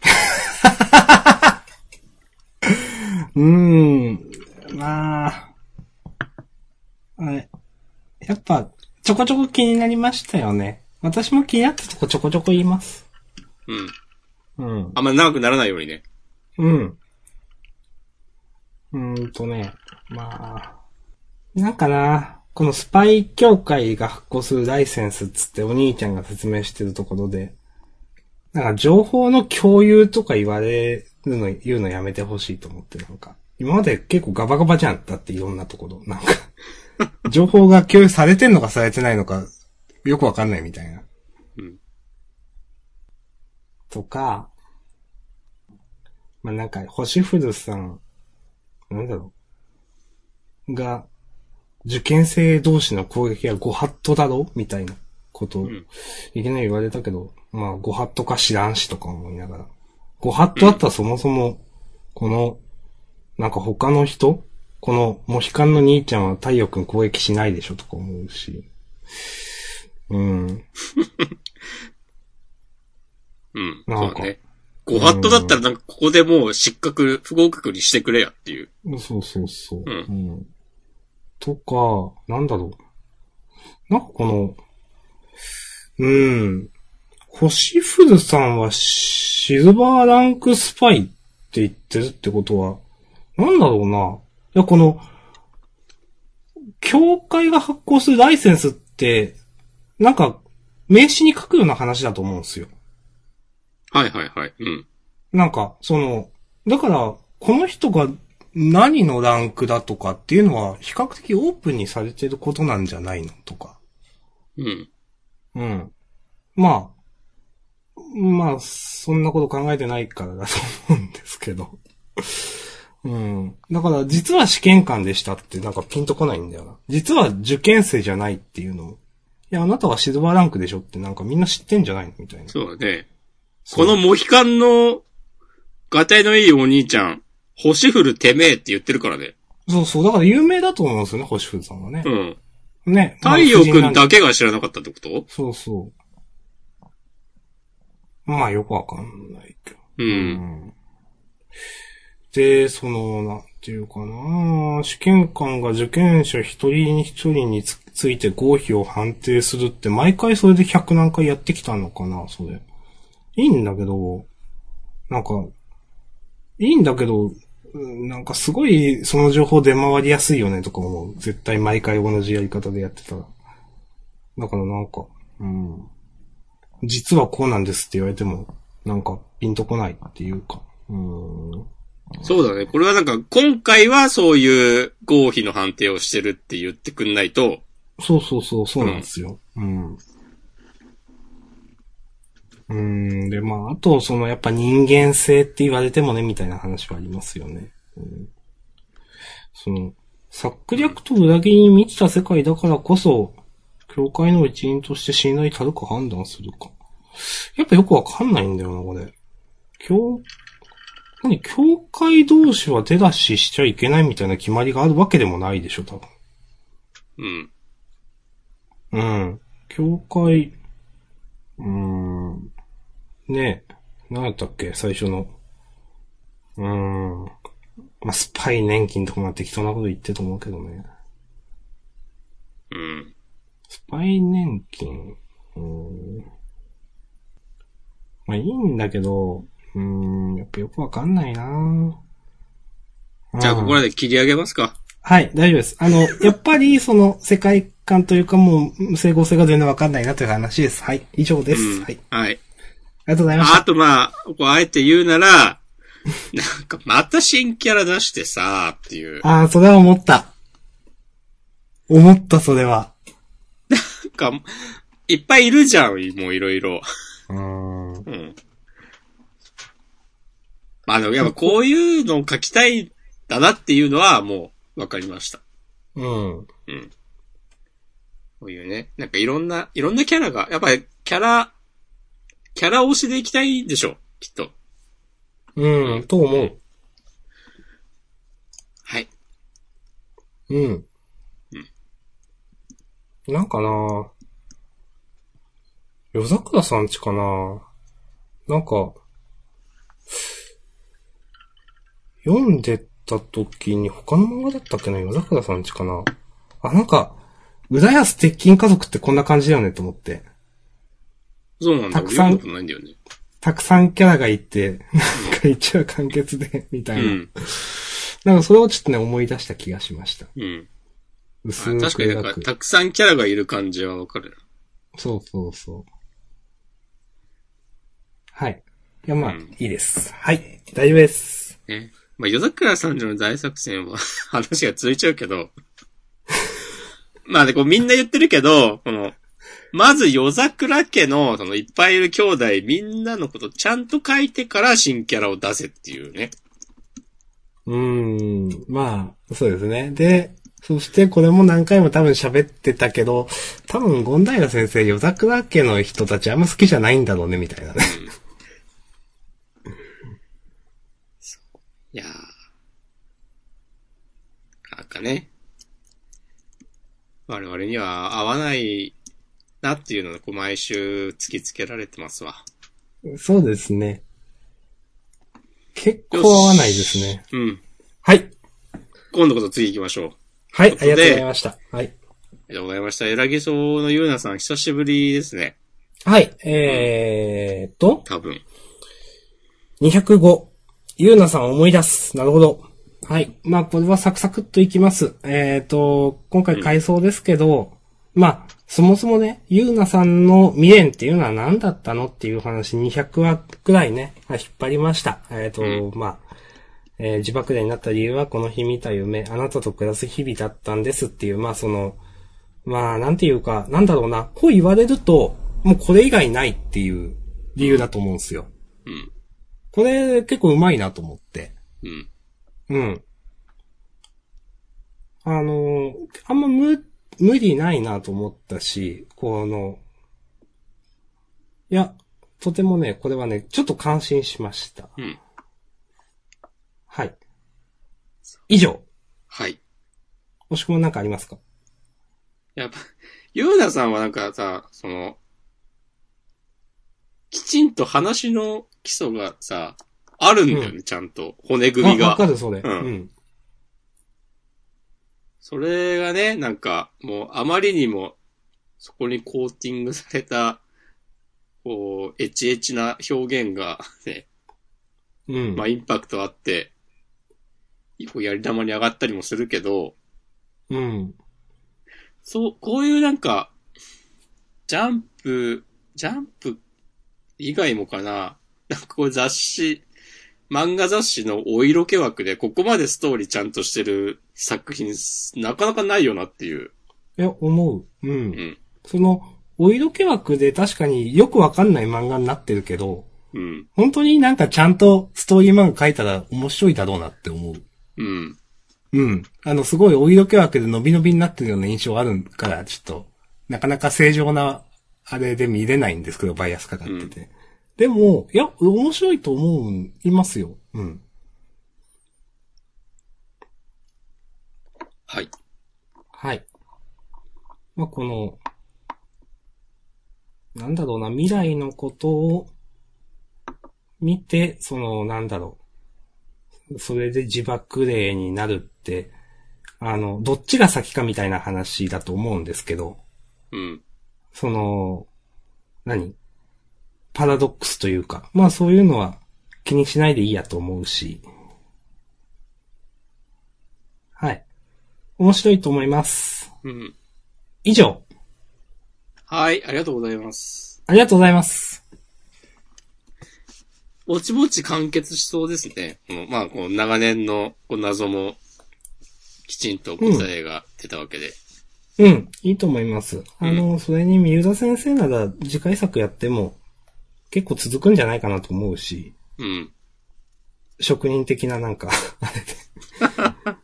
うーん。まあ。はい。やっぱ、ちょこちょこ気になりましたよね。私も気になったとこちょこちょこ言います。うん。うん。あんま長くならないようにね。うん。うーんとね、まあ。なんかな、このスパイ協会が発行するライセンスっつってお兄ちゃんが説明してるところで、なんか情報の共有とか言われるの、言うのやめてほしいと思って、なんか。今まで結構ガバガバじゃん。だっていろんなところ。なんか、情報が共有されてんのかされてないのか、よくわかんないみたいな。うん。とか、まあ、なんか、星古さん、なんだろう。が、受験生同士の攻撃はご法度だろ？みたいなこといきなり言われたけど、まあ、ご法度か知らんしとか思いながら。ご法度だったらそもそも、この、なんか他の人この、モヒカンの兄ちゃんは太陽くん攻撃しないでしょとか思うし。うん。うん。なんかね。ご法度だったらなんかここでもう失格、不合格にしてくれやっていう。そうそうそう。うんうんとか、なんだろう。なんかこの、うん。星古さんはシルバーランクスパイって言ってるってことは、なんだろうな。いや、この、協会が発行するライセンスって、なんか、名刺に書くような話だと思うんですよ。はいはいはい。うん。なんか、その、だから、この人が何のランクだとかっていうのは比較的オープンにされてることなんじゃないのとか。うん。うん。まあ、まあ、そんなこと考えてないからだと思うんですけど。うん。だから、実は試験官でしたってなんかピンとこないんだよな。実は受験生じゃないっていうのも。いや、あなたはシルバーランクでしょってなんかみんな知ってんじゃないのみたいな。そうだね。このモヒカンの、ガタイのいいお兄ちゃん、星降るてめえって言ってるからね。そうそう。だから有名だと思うんですよね、星風さんはねう。ん。ね。太陽くんまあだけが知らなかったってこと？そうそう。まあよくわかんないけど。う。。うんで、その、なんていうかな試験官が受験者一人一人につついて合否を判定するって、毎回それで100何回やってきたのかなそれ。いいんだけど、なんか、いいんだけど、うんなんかすごいその情報出回りやすいよねとか思う。絶対毎回同じやり方でやってたら。だからなんか、うん。実はこうなんですって言われても、なんかピンとこないっていうか。うん。そうだね。これはなんか、今回はそういう合否の判定をしてるって言ってくんないと、そうそうそう、そうなんですよ。うん。うん、で、まあ、あと、その、やっぱ人間性って言われてもね、みたいな話はありますよね。うん、その、策略と裏切りに満ちた世界だからこそ、教会の一員として信頼たるか判断するか。やっぱよくわかんないんだよな、これ。教、何、教会同士は手出ししちゃいけないみたいな決まりがあるわけでもないでしょ、多分。うん。うん。教会、うーん。ねえ。何やったっけ？最初の。うーん。まあ、スパイ年金とかまあ適当なこと言ってると思うけどね。うん。スパイ年金。うーん。まあいいんだけど、うーん、やっぱよくわかんないなじゃあ、ここららで切り上げますか。はい、大丈夫です。あの、やっぱり、その、世界観というかもう、整合性が全然わかんないなという話です。はい、以上です。うんはい。はい。ありがとうございましたあ。とまあ、こうあえて言うなら、なんかまた新キャラ出してさ、っていう。ああ、それは思った。思った、それは。か、いっぱいいるじゃん、もういろいろ。うーん。うん。まあでもやっぱこういうのを書きたいんだなっていうのはもうわかりました。うん。うん。こういうね、なんかいろんな、いろんなキャラが、やっぱりキャラ、キャラ推しでいきたいんでしょう、きっと。うん、と思う。はい。うん。なんかな夜桜さんちかななんか、読んでた時に他の漫画だったっけな？夜桜さんちかなあ、なんか、浦安鉄筋家族ってこんな感じだよねと思って。そうなんだ。たくさんんないんだよね。たくさんキャラがいて、なんか一話完結で、みたいな。うん。なんかそれをちょっとね、思い出した気がしました。うん。薄くあ確かになんか。たくさんキャラがいる感じはわかるな。そうそうそう。はい。いや、まあ、うんいいです。はい。大丈夫です。ね。まあ、夜桜さんの大作戦は 話が続いちゃうけど、まあね、こうみんな言ってるけど、この、まず夜桜家の、そのいっぱいいる兄弟みんなのことちゃんと書いてから新キャラを出せっていうね。うーん。まあ、そうですね。で、そしてこれも何回も多分喋ってたけど、多分、ゴンダイラ先生、夜桜家の人たちあんま好きじゃないんだろうね、みたいなね。いやー。なんかね。我々には合わないなっていうのを毎週突きつけられてますわ。そうですね。結構合わないですね。うん。はい。今度こそ次行きましょう。はい、ありがとうございました。はい。ありがとうございました。エラギソのユーナさん久しぶりですね。はい、えーっと、多分。205。ゆうなさんを思い出す。なるほど。はい。まあ、これはサクサクっといきます。えーっと、今回回想ですけど、まあ、そもそもね、ゆうなさんの未練っていうのは何だったのっていう話200話くらいね、まあ引っ張りました。えーっと、うまあ、えー自爆霊になった理由はこの日見た夢、あなたと暮らす日々だったんですっていう、まあその、まあなんていうか、なんだろうな、こう言われると、もうこれ以外ないっていう理由だと思うんですよ。うん。これ結構うまいなと思って。うん。うん。あの、あんま無、無理ないなと思ったし、この、いや、とてもね、これはね、ちょっと感心しました。うん。はい。以上。はい。もしくもなんかありますか？やっぱ、ユーナさんはなんかさ、その、きちんと話の基礎がさ、あるんだよね、うちゃんと。骨組みがあわか。る、それ。うんうん。それがね、なんか、もうあまりにも、そこにコーティングされた、こう、エチエチな表現がね、うん。まあインパクトあって、こうやり玉に上がったりもするけど、うん。そう、こういうなんか、ジャンプ、ジャンプ以外もかな、なんかこう雑誌、漫画雑誌のお色気枠でここまでストーリーちゃんとしてる作品、なかなかないよなっていう。いや、思う。うん。うん。その、お色気枠で確かによくわかんない漫画になってるけど、うん。本当になんかちゃんとストーリー漫画書いたら面白いだろうなって思う。うん。うん。あの、すごいお色気枠で伸び伸びになってるような印象あるから、ちょっと、なかなか正常な、あれで見れないんですけど、バイアスかかってて。でも、いや、面白いと思う、いますよ。うん。はい。はい。まあ、この、なんだろうな、未来のことを見て、その、なんだろう。それで自爆霊になるって、あの、どっちが先かみたいな話だと思うんですけど、うん。その、何？パラドックスというか、まあそういうのは気にしないでいいやと思うし、はい。面白いと思います。うん。以上。はい、ありがとうございます。ありがとうございます。ぼちぼち完結しそうですね。まあ、この長年のこう謎も、きちんと答えが出たわけで。うん、いいと思います。あの、それに三浦先生なら次回作やっても結構続くんじゃないかなと思うし、うん。職人的ななんか、あれで。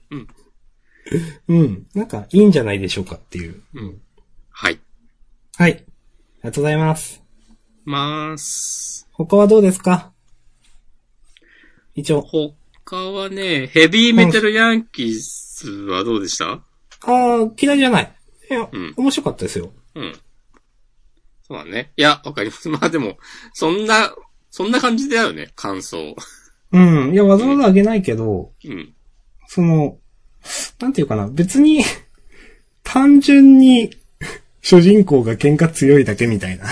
うん。なんかいいんじゃないでしょうかっていう。うん。はい。はい。ありがとうございます。まーす。他はどうですか？一応。他はね、ヘビーメタルヤンキースはどうでした？ああ、嫌いじゃない。いや、うん面白かったですよ。うん。そうだね。いや、わかります。まあでも、そんな、そんな感じだよね、感想。うん。いや、わざわざあげないけど、うん。その、なんていうかな、別に、単純に、主人公が喧嘩強いだけみたいな。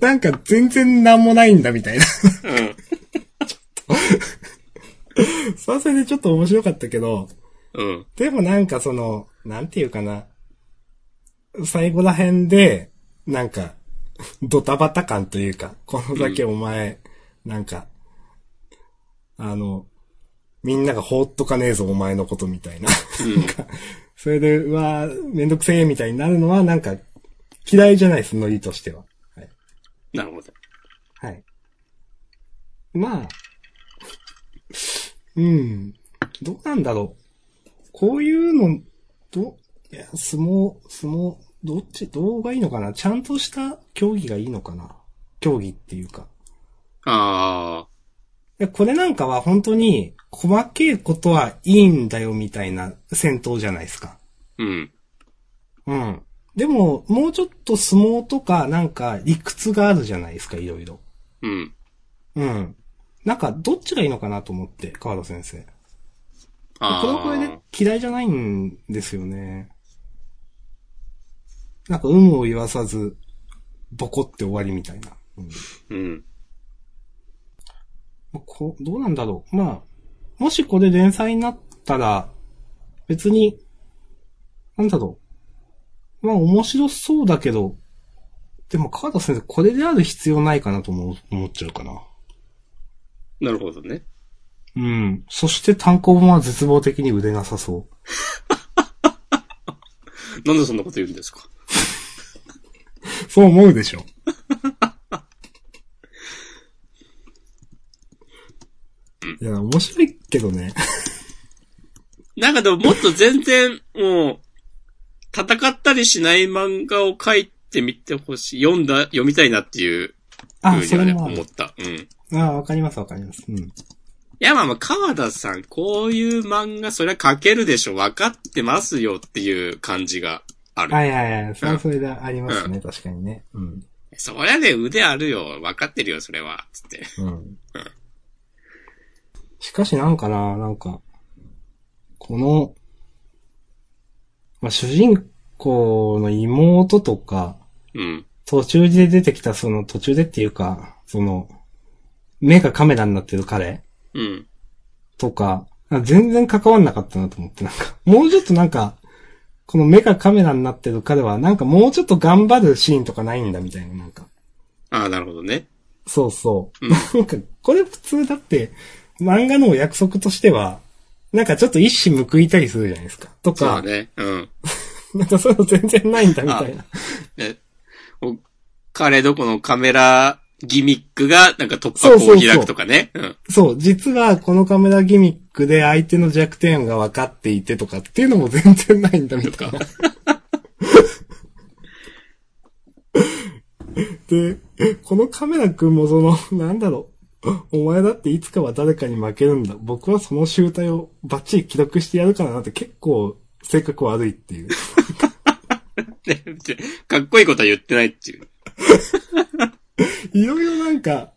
なんか全然なんもないんだみたいな。うん。それはそれでちょっと面白かったけど、うん。でもなんかその、なんていうかな。最後ら辺で、なんか、ドタバタ感というか、このだけお前、なんか、あの、みんなが放っとかねえぞ、お前のことみたいな。それで、うわーめんどくせえみたいになるのは、なんか、嫌いじゃないです、ノリとしては。はい。なるほど。はい。まあ、うん。どうなんだろう。こういうの、ど、いや、相撲、相撲、どっち、どうがいいのかなちゃんとした競技がいいのかな競技っていうか。ああ。いやこれなんかは本当に、細けいことはいいんだよみたいな戦闘じゃないですか。うん。うん。でも、もうちょっと相撲とかなんか理屈があるじゃないですか、いろいろ。うん。うん。なんか、どっちがいいのかなと思って、川田先生。ああ。これはこれで嫌いじゃないんですよね。なんか、有無を言わさず、ボコって終わりみたいな。うんうん。まあこどうなんだろう。まあ、もしこれ連載になったら、別に、なんだろう。まあ面白そうだけど、でも川田先生、これである必要ないかなとも思っちゃうかな。なるほどね。うん。そして単行本は絶望的に売れなさそう。なんでそんなこと言うんですか？そう思うでしょ。いや、面白いけどね。なんかでももっと全然、もう、戦ったりしない漫画を書いてみてほしい。読んだ、読みたいなっていうあ、ふうにはね、思った。うん。いあわかりますわかります。うん。や、まあまあ、川田さん、こういう漫画、そりゃ書けるでしょ。分かってますよっていう感じがある。はいはいはい。それはそれでありますね、確かにね。うん。そりゃね、腕あるよ。分かってるよ、それは。つって。うん。しかしなんかな、なんか、この、まあ、主人公の妹とか、うん。途中で出てきたその途中でっていうか、その、目がカメラになってる彼うん。とか、全然関わんなかったなと思って、なんか、もうちょっとなんか、この目がカメラになってる彼は、なんかもうちょっと頑張るシーンとかないんだみたいな、なんか。ああ、なるほどね。そうそう。うんなんか、これ普通だって、漫画のお約束としては、なんかちょっと一矢報いたりするじゃないですか。とか、そうだね。うん。なんかそういうの全然ないんだみたいな。ね、お彼どこのカメラギミックが、なんか突破口を開くとかね。うん。そう、実はこのカメラギミックで相手の弱点が分かっていてとかっていうのも全然ないんだみたいな。で、このカメラくんもその、なんだろう。お前だっていつかは誰かに負けるんだ。僕はその集体をバッチリ記録してやるからなって結構性格悪いっていう。ねかっこいいことは言ってないっていう。いろいろなんか、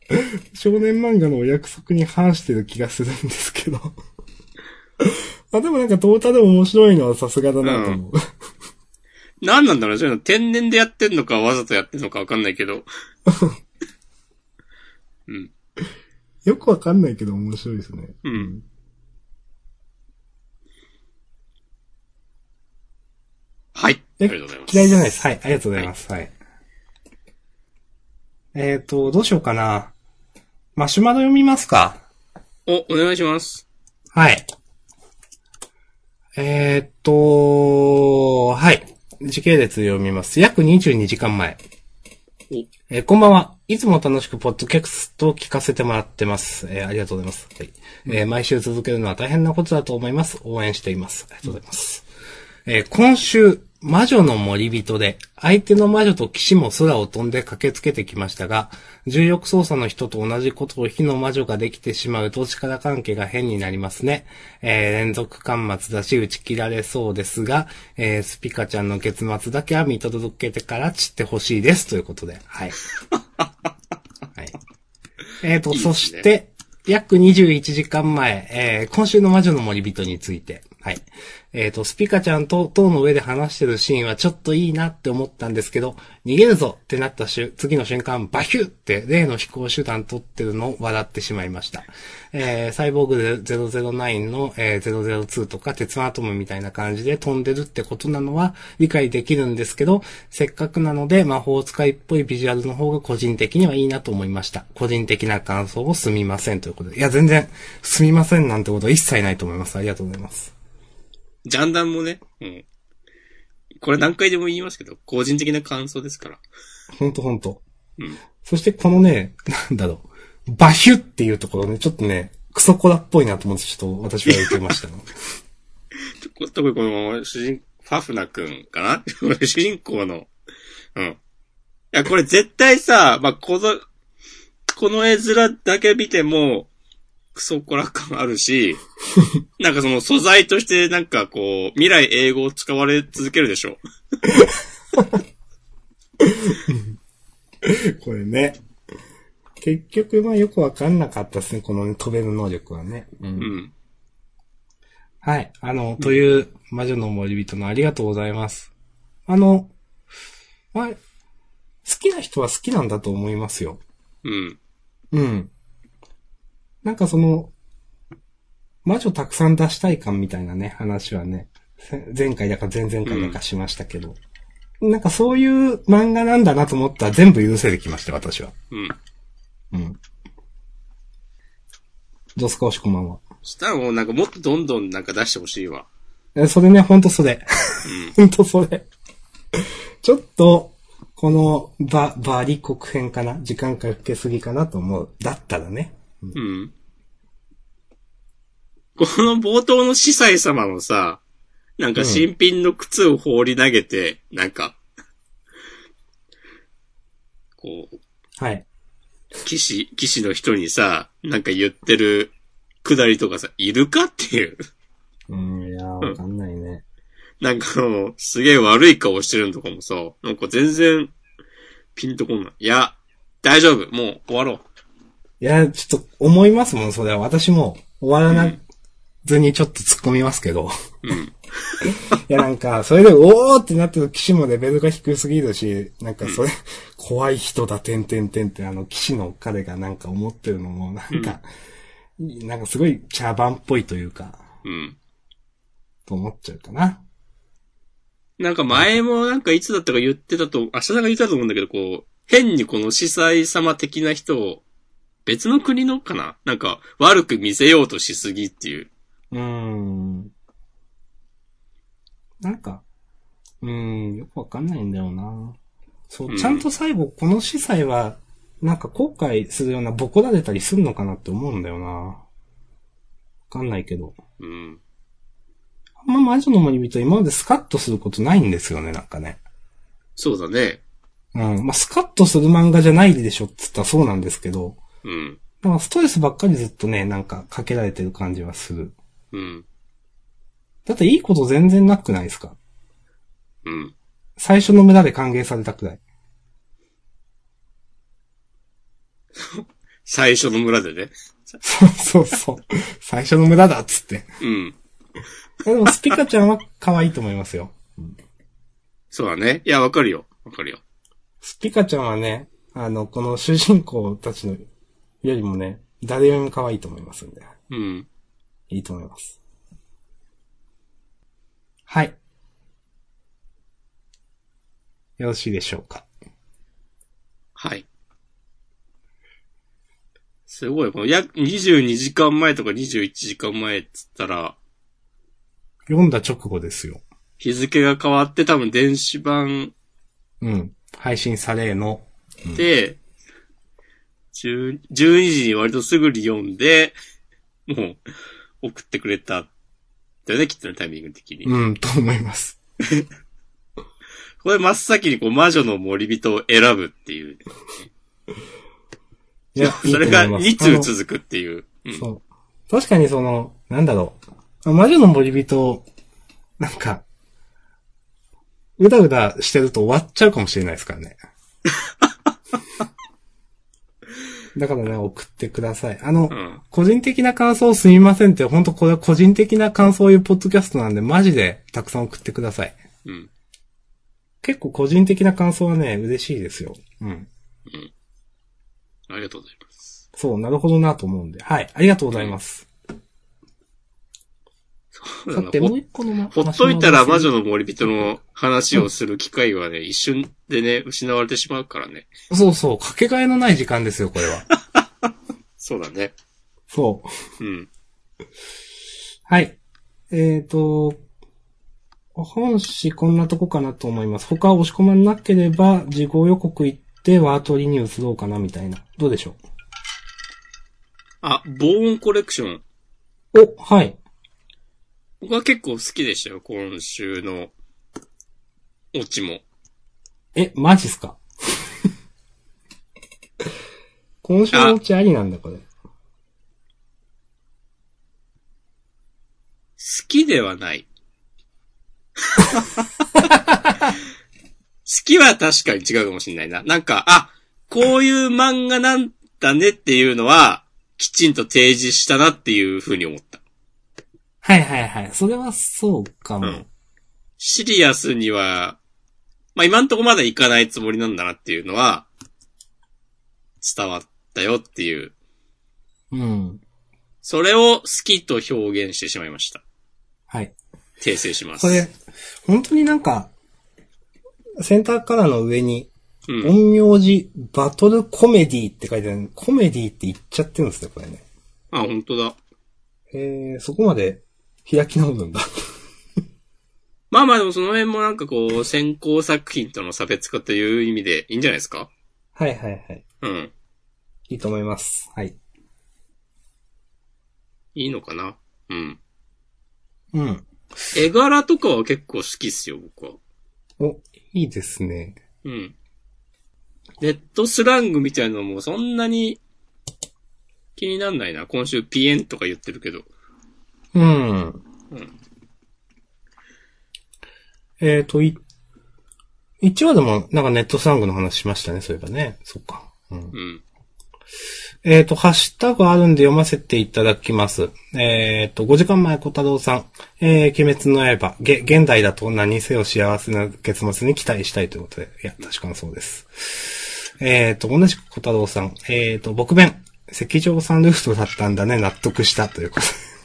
少年漫画のお約束に反してる気がするんですけど。あでもなんかトータル面白いのはさすがだなと思う。何なんだろうそういうの天然でやってんのかわざとやってんのかわかんないけど。うん。よくわかんないけど面白いですね。うん。はい。あえりがとうございます。嫌いじゃないです。はい、ありがとうございます。はい。えっ、ー、と、どうしようかな。マシュマロ読みますか？お、お願いします。はい。えっ、と、はい。時系列読みます。約22時間前。おえーこんばんは。いつも楽しくポッドキャストを聞かせてもらってます。えーありがとうございます。はい。えー毎週続けるのは大変なことだと思います。応援しています。ありがとうございます。えー今週、魔女の森人で、相手の魔女と騎士も空を飛んで駆けつけてきましたが、重力操作の人と同じことを火の魔女ができてしまうと力関係が変になりますね。えー、連続巻末だし打ち切られそうですが、えー、スピカちゃんの結末だけは見届けてから散ってほしいです。ということで、はい。はい。えーと、いいですねそして、約21時間前、えー今週の魔女の森人について、はい。えっ、と、スピカちゃんと塔の上で話してるシーンはちょっといいなって思ったんですけど、逃げるぞってなった瞬次の瞬間、バヒュって例の飛行手段取ってるのを笑ってしまいました。えーサイボーグ009の、えー002とか鉄腕アトムみたいな感じで飛んでるってことなのは理解できるんですけど、せっかくなので魔法使いっぽいビジュアルの方が個人的にはいいなと思いました。個人的な感想をすみませんということで。いや、全然、すみませんなんてことは一切ないと思います。ありがとうございます。ジャンダンもね、うん。これ何回でも言いますけど、個人的な感想ですから。ほんとほんと。うん。そしてこのね、なんだろう。バヒュっていうところね、ちょっとね、クソコラっぽいなと思って、ちょっと私は言ってましたね。特にこの主人、ファフナ君かな？主人公の、うん。いや、これ絶対さ、まあ、この、この絵面だけ見ても、クソコラ感あるし、なんかその素材としてなんかこう、未来英語を使われ続けるでしょ。これね。結局、まあよくわかんなかったですね、この、ね、飛べる能力はね。う。うんん。はい。あの、という、魔女の森人のありがとうございます。あの、まあ、好きな人は好きなんだと思いますよ。うん。うん。なんかその、魔女たくさん出したい感みたいなね、話はね、せ前回だか前々回だかしましたけど、なんかそういう漫画なんだなと思ったら全部許せてきました、私は。うん。うん。どうすか、おしこまんは？そしたらもうなんかもっとどんどんなんか出してほしいわ。え、それね、ほんとそれ。ほんとそれ。ちょっと、この、ば、バリ国編かな？時間かけすぎかなと思う。だったらね。うん。この冒頭の司祭様のさ、なんか新品の靴を放り投げて、なんか、こう、はい。騎士、騎士の人にさ、なんか言ってるくだりとかさ、いるかっていう。うん、いやー、わかんないね。なんかあの、すげえ悪い顔してるのとかもさ、なんか全然、ピンとこんない。いや、大丈夫。もう終わろいや、ちょっと思いますもん、それは。私も終わらなずにちょっと突っ込みますけど。う。うん。いや、なんか、それで、おーってなってる騎士もレベルが低すぎるし、なんかそれ、怖い人だ、てんてんてんって、あの、騎士の彼がなんか思ってるのも、なんか、なんかすごい茶番っぽいというか、うん。と思っちゃうかな。なんか前もなんかいつだったか言ってたと、明日が言ってたと思うんだけど、こう、変にこの司祭様的な人を、別の国のかな？なんか悪く見せようとしすぎっていう。うーん。なんか、うーん、よくわかんないんだよな。そうう、んちゃんと最後、この司祭は、なんか後悔するようなボコられたりするのかなって思うんだよな。わかんないけど。うん。あんま魔女の森人今までスカッとすることないんですよね、なんかね。そうだね。うん。まあ、スカッとする漫画じゃないでしょって言ったらそうなんですけど、うん。なんかストレスばっかりずっとね、なんかかけられてる感じはする。うん。だっていいこと全然なくないですか？うん。最初の村で歓迎されたくらい。最初の村でね。そうそうそう。最初の村だっつって。うん。でもスピカちゃんは可愛いと思いますよ。そうだね。いや、わかるよ。わかるよ。スピカちゃんはね、あの、この主人公たちのよりもね、誰よりも可愛いと思いますんで。うん。いいと思います。はい。よろしいでしょうか？はい。すごい。この約22時間前とか21時間前っつったら、読んだ直後ですよ。日付が変わって多分電子版うん。配信されの。で、10 12時に割とすぐに読んで、もう送ってくれた。だよね、きっとね、タイミング的に。うん、と思います。これ真っ先にこう魔女の森人を選ぶっていう。いや、それが2いいと思います通続くっていう。うんそう。確かにその、なんだろう。魔女の森人、なんか、うだうだしてると終わっちゃうかもしれないですからね。だからね、送ってください。あの、うん。個人的な感想すみませんって、本当これは個人的な感想を言うポッドキャストなんで、マジでたくさん送ってください。うん。結構個人的な感想はね、嬉しいですよ。うん。ありがとうございます。そう、なるほどなと思うんで。はい、ありがとうございます。さて、もう一個のまほっといたら魔女の。の森人の話をする機会はね、一瞬でね、失われてしまうからね。そうそう、かけがえのない時間ですよ、これは。そうだね。そう。うん。はい。えっ、と、本誌こんなとこかなと思います。他押し込まなければ、事後予告行ってワートリに移ろうかな、みたいな。どうでしょあ、ボーンコレクション。うお、はい。僕は結構好きでしたよ、今週の、オチも。え、マジっすか？今週のうちありなんだ、これ。好きではない。好きは確かに違うかもしれないな。なんか、あ、こういう漫画なんだねっていうのは、きちんと提示したなっていうふうに思った。はいはいはい。それはそうかも。うんシリアスには、まあ、今んとこまだ行かないつもりなんだなっていうのは、伝わったよっていう。うん。それを好きと表現してしまいました。はい。訂正します。これ、本当になんか、センターカラーの上に、うん。陰陽字バトルコメディって書いてあるコメディって言っちゃってるんですね、これね。あ、本当だ。えー、そこまで開き直るんだ。まあまあでもその辺もなんかこう、先行作品との差別化という意味でいいんじゃないですか？はいはいはい。うん。いいと思います。はい。いいのかな？うん。うん。絵柄とかは結構好きっすよ、僕は。お、いいですね。うん。ネットスラングみたいなのもそんなに気になんないな。今週ピエンとか言ってるけど。うん。うん。えーと、い、一話でもなんかネットスラングの話しましたね、そういえばね。そっか。うん。うん。えっ、と、ハッシュタグあるんで読ませていただきます。えっ、と、5時間前小太郎さん。えー、鬼滅の刃。げ、現代だと何にせよ幸せな結末に期待したいということで。いや、確かにそうです。えっ、と、同じく小太郎さん。えっ、と、僕弁。石上サンルーフトだったんだね、納得したということで。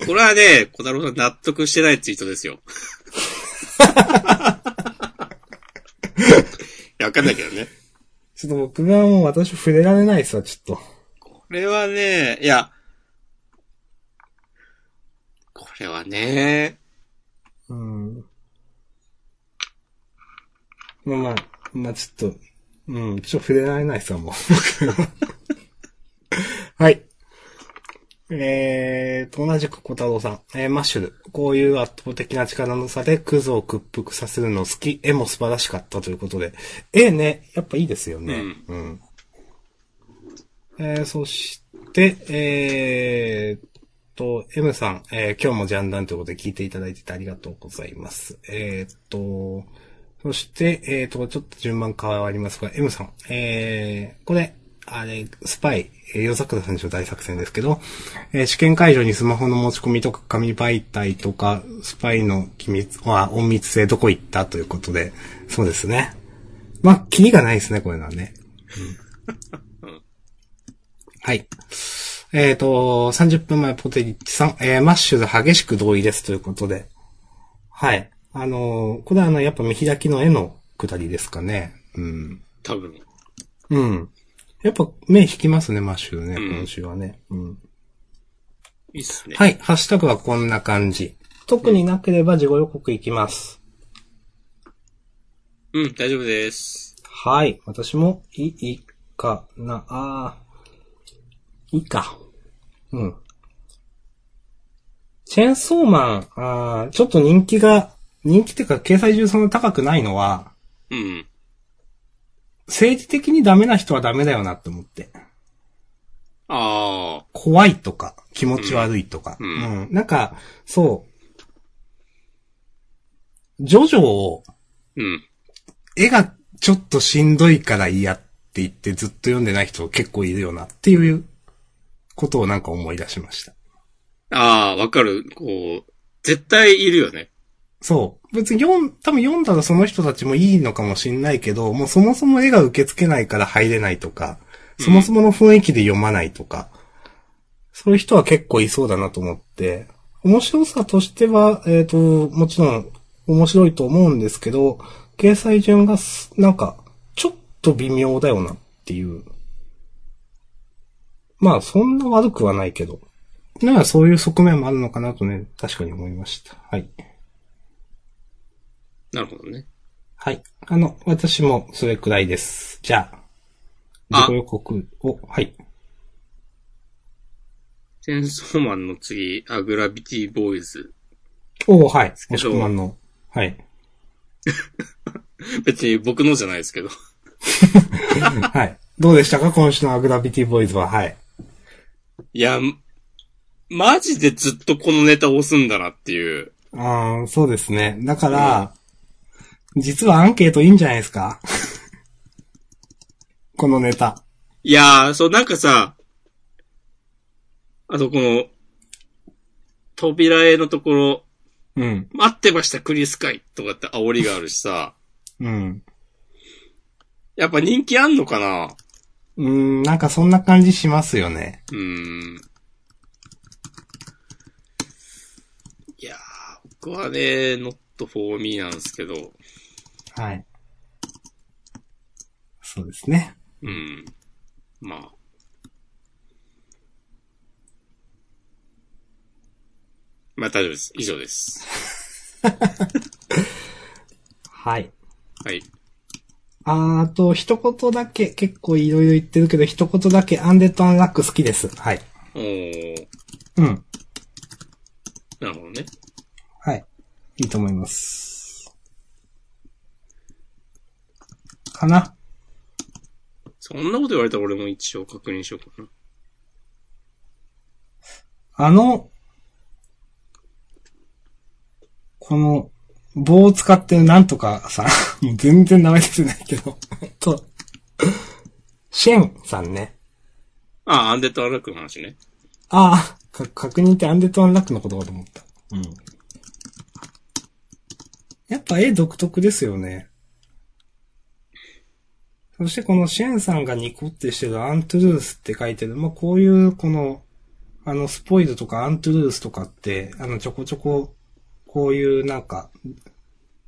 これはね、小太郎さん納得してないツイートですよ。いや、わかんないけどね。ちょっと僕はもう私触れられないですわ、ちょっと。これはね、いや、これはね、うん。まあまあ、まあちょっと、うん、ちょっと触れられないですわ、もう。はい。えーと、同じく小太郎さん。えー、マッシュル。こういう圧倒的な力の差でクズを屈服させるの好き。絵も素晴らしかったということで。絵ね、やっぱいいですよね。うん。えー、そして、えーと、M さん、えー今日もジャンダンということで聞いていただいててありがとうございます。えーっと、そして、えーっと、ちょっと順番変わりますが、M さん、えー、これ、あれ、スパイ、えー、夜桜さんの大作戦ですけど、えー試験会場にスマホの持ち込みとか紙媒体とか、スパイの機密、まあ、隠密性どこ行ったということで、そうですね。まあ、キリがないですね、こういうのはね。うんはい。えっ、と、30分前、ポテリッチさん、えー、マッシュで激しく同意ですということで。はい。あのーこれはあの、やっぱ見開きの絵の下りですかね。うん。多分。うん。やっぱ目引きますね、マッシュね、うん今週はね。うん。いいっすね。はい。ハッシュタグはこんな感じ。特になければ事後予告いきます。うん、大丈夫です。はい。私もいいかな、あーいいか。うん。チェーンソーマン、あーちょっと人気が人気っていうか、掲載順そんな高くないのは、うん。政治的にダメな人はダメだよなって思って。ああ。怖いとか、気持ち悪いとか。ううんん。なんか、そう。ジョジョを、うん。絵がちょっとしんどいから嫌って言ってずっと読んでない人結構いるよなっていうことをなんか思い出しました。ああ、わかる。こう、絶対いるよね。そう。別に読ん、多分読んだらその人たちもいいのかもしんないけど、もうそもそも絵が受け付けないから入れないとか、そもそもの雰囲気で読まないとか、そういう人は結構いそうだなと思って、面白さとしては、えっ、と、もちろん面白いと思うんですけど、掲載順がす、なんか、ちょっと微妙だよなっていう。まあ、そんな悪くはないけど。なんかそういう側面もあるのかなとね、確かに思いました。はい。なるほどね。はい。あの、私もそれくらいです。じゃあ、あ自己予告を、はい。チェンソーマンの次、アグラビティボーイズ。おー、はい。けどもしくまんの。はい。別に僕のじゃないですけど。はい。どうでしたか？今週のアグラビティボーイズは。はい。いや、マジでずっとこのネタを押すんだなっていう。あーそうですね。だから、実はアンケートいいんじゃないですか？このネタ。いやー、そう、なんかさ、あとこの、扉絵のところ、うん。待ってました、クリスカイとかって煽りがあるしさ、うん。やっぱ人気あんのかな？うーん、なんかそんな感じしますよね。うーん。いやー、僕はね、not for me なんですけど、はい。そうですね。うん。まあ。まあ大丈夫です。以上です。はい。はい。あーあと、一言だけ、結構いろいろ言ってるけど、一言だけアンデッドアンラック好きです。はい。おー、うん。なるほどね。はい。いいと思います。かなそんなこと言われたら俺も一応確認しようかな。あの、この、棒を使ってるなんとかさ、もう全然名前出てないけど、と、シェンさんね。あ、アンデッドアンラックの話ね。ああ、か、確認ってアンデッドアンラックのことかと思った。うん。やっぱ絵独特ですよね。そしてこのシェンさんがニコってしてるアントゥルースって書いてる、まあ、こういうこの、あの、スポイルとかアントゥルースとかって、あの、ちょこちょこ、こういうなんか、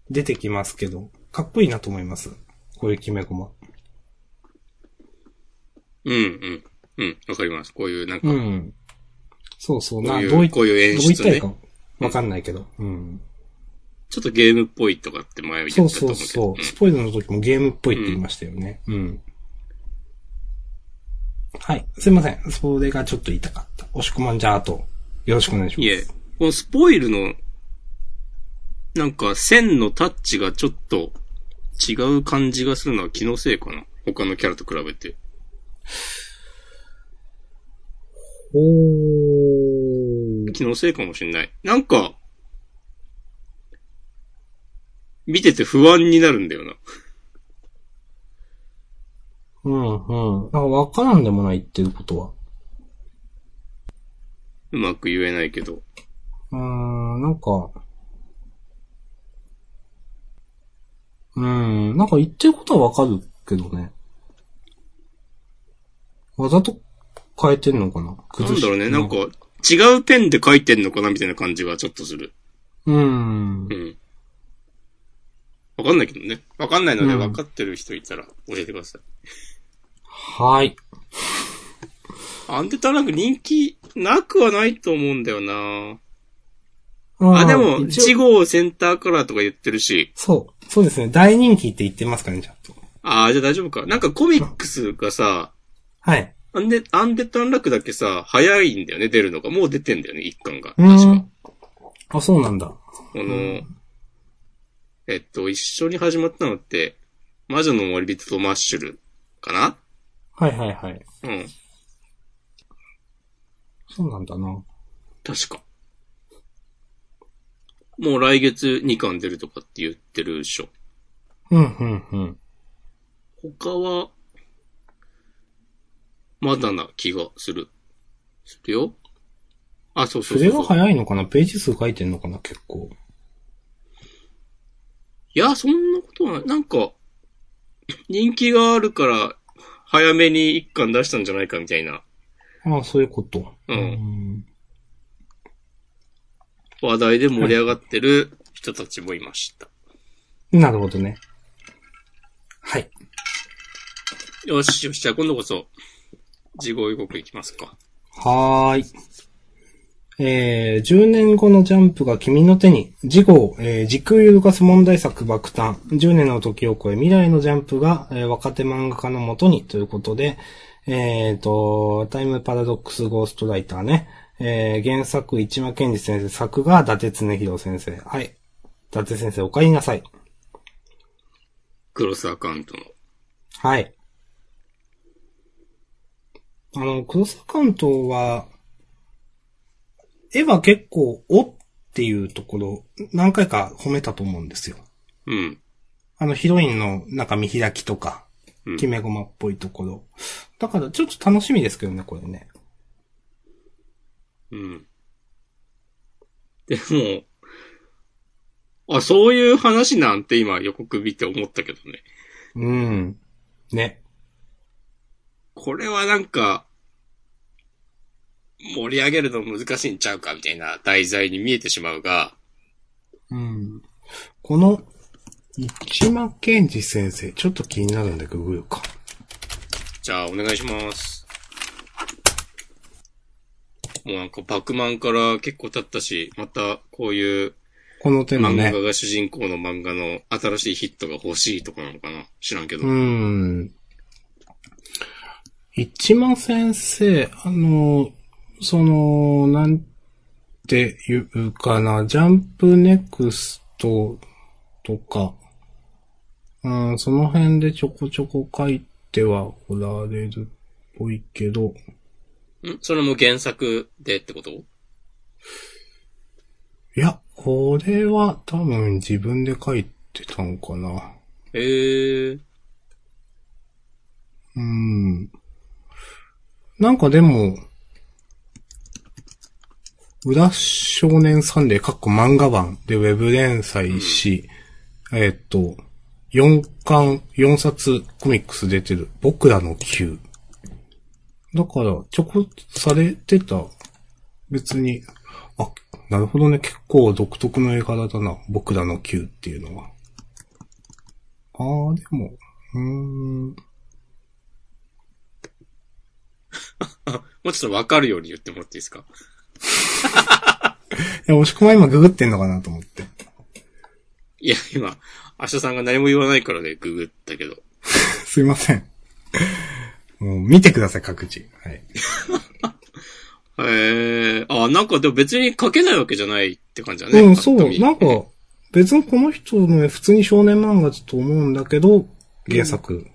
出てきますけど、かっこいいなと思います？こういう決め駒。うん、うん。うん、わかります。こういう、なんか、うん。そうそう、な、どういこういう演どう言っ出ねたらいいかわかんないけど。うん。ちょっとゲームっぽいとかって前言ってそうたと思うけど。そうそう。スポイルの時もゲームっぽいって言いましたよね。うん。はい。すいません。それがちょっと言いたかった。押し込まんじゃあと、よろしくお願いします。いえ、このスポイルの、なんか線のタッチがちょっと違う感じがするのは気のせいかな。他のキャラと比べて。おー。気のせいかもしんない。なんか、見てて不安になるんだよな。うんうん。なんかわからんでもないっていうことは。うまく言えないけど。うーん、なんか、うーん、なんか言ってることはわかるけどね。わざと変えてんのかな？なんだろうね、なんか、違うペンで書いてんのかな？みたいな感じがちょっとする。うーんう。ん。わかんないけどね。わかんないのでうん分かってる人いたら教えてください。はい。アンデタランク人気なくはないと思うんだよなああ、でも、一応1号センターカラーとか言ってるし。そう。そうですね。大人気って言ってますかね、ちゃんと。ああ、じゃあ大丈夫か。なんかコミックスがさ、はい。アンデ、アンデッドアンラックだけさ、早いんだよね、出るのが。もう出てんだよね、一巻が。う確か。ん。あ、そうなんだ。この、えっと、一緒に始まったのって、魔女の森人とマッシュルかな？はいはいはい。うん。そうなんだな。確か。もう来月2巻出るとかって言ってるでしょ。うん、うん、うん。他は、まだな気がする。するよ。あ、そうそうそうそう。筆が早いのかな？ページ数書いてんのかな？結構。いや、そんなことはない。なんか、人気があるから、早めに一巻出したんじゃないかみたいなああ、そういうこと。うんん。話題で盛り上がってる人たちもいました。なるほどね。はい。よしよし、じゃあ今度こそ、事後予告いきますか。はーい。えー、10年後のジャンプが君の手に、次号、えー、時空揺るがす問題作爆誕、10年の時を超え未来のジャンプが、えー若手漫画家のもとにということで、えーと、タイムパラドックスゴーストライターね、えー、原作市間健二先生、作が伊達恒弘先生。はい。伊達先生お帰りなさい。クロスアカウントの。はい。あの、クロスアカウントは、絵は結構、おっていうところ、何回か褒めたと思うんですよ。うん。あの、ヒロインのなんか見開きとか、うん決め駒っぽいところ。だから、ちょっと楽しみですけどね、これね。うん。でも、あ、そういう話なんて今予告見て思ったけどね。うん。ね。これはなんか、盛り上げるの難しいんちゃうかみたいな題材に見えてしまうが、うん。この、市間健二先生、ちょっと気になるんでググるか。じゃあお願いします。もうなんかバクマンから結構経ったし、またこういうこの手のね漫画。家が主人公の漫画の新しいヒットが欲しいとかなのかな知らんけど。うーん。一間先生、あの、その、なんていうかな、ジャンプネクストとか、うん、その辺でちょこちょこ書いてはおられるっぽいけど、ん？それも原作でってこと？いや、これは多分自分で書いてたのかな。へえ。うん。なんかでも、裏少年サンデー、かっこ漫画版でウェブ連載し、えーっと、4巻、4冊コミックス出てる、僕らの Q。だから、ちょこされてた、別に、あ、なるほどね、結構独特の絵柄だな、僕らの Q っていうのは。あー、でも、うーん、もうちょっとわかるように言ってもらっていいですか？いや、押し込ま今ググってんのかなと思って。いや、今、明日さんが何も言わないからね、ググったけど。すいません。もう見てください、各自。はい。へえ。あ、なんかでも別に書けないわけじゃないって感じだね。うん、そう。なんか、別にこの人の絵普通に少年漫画だと思うんだけど、原作。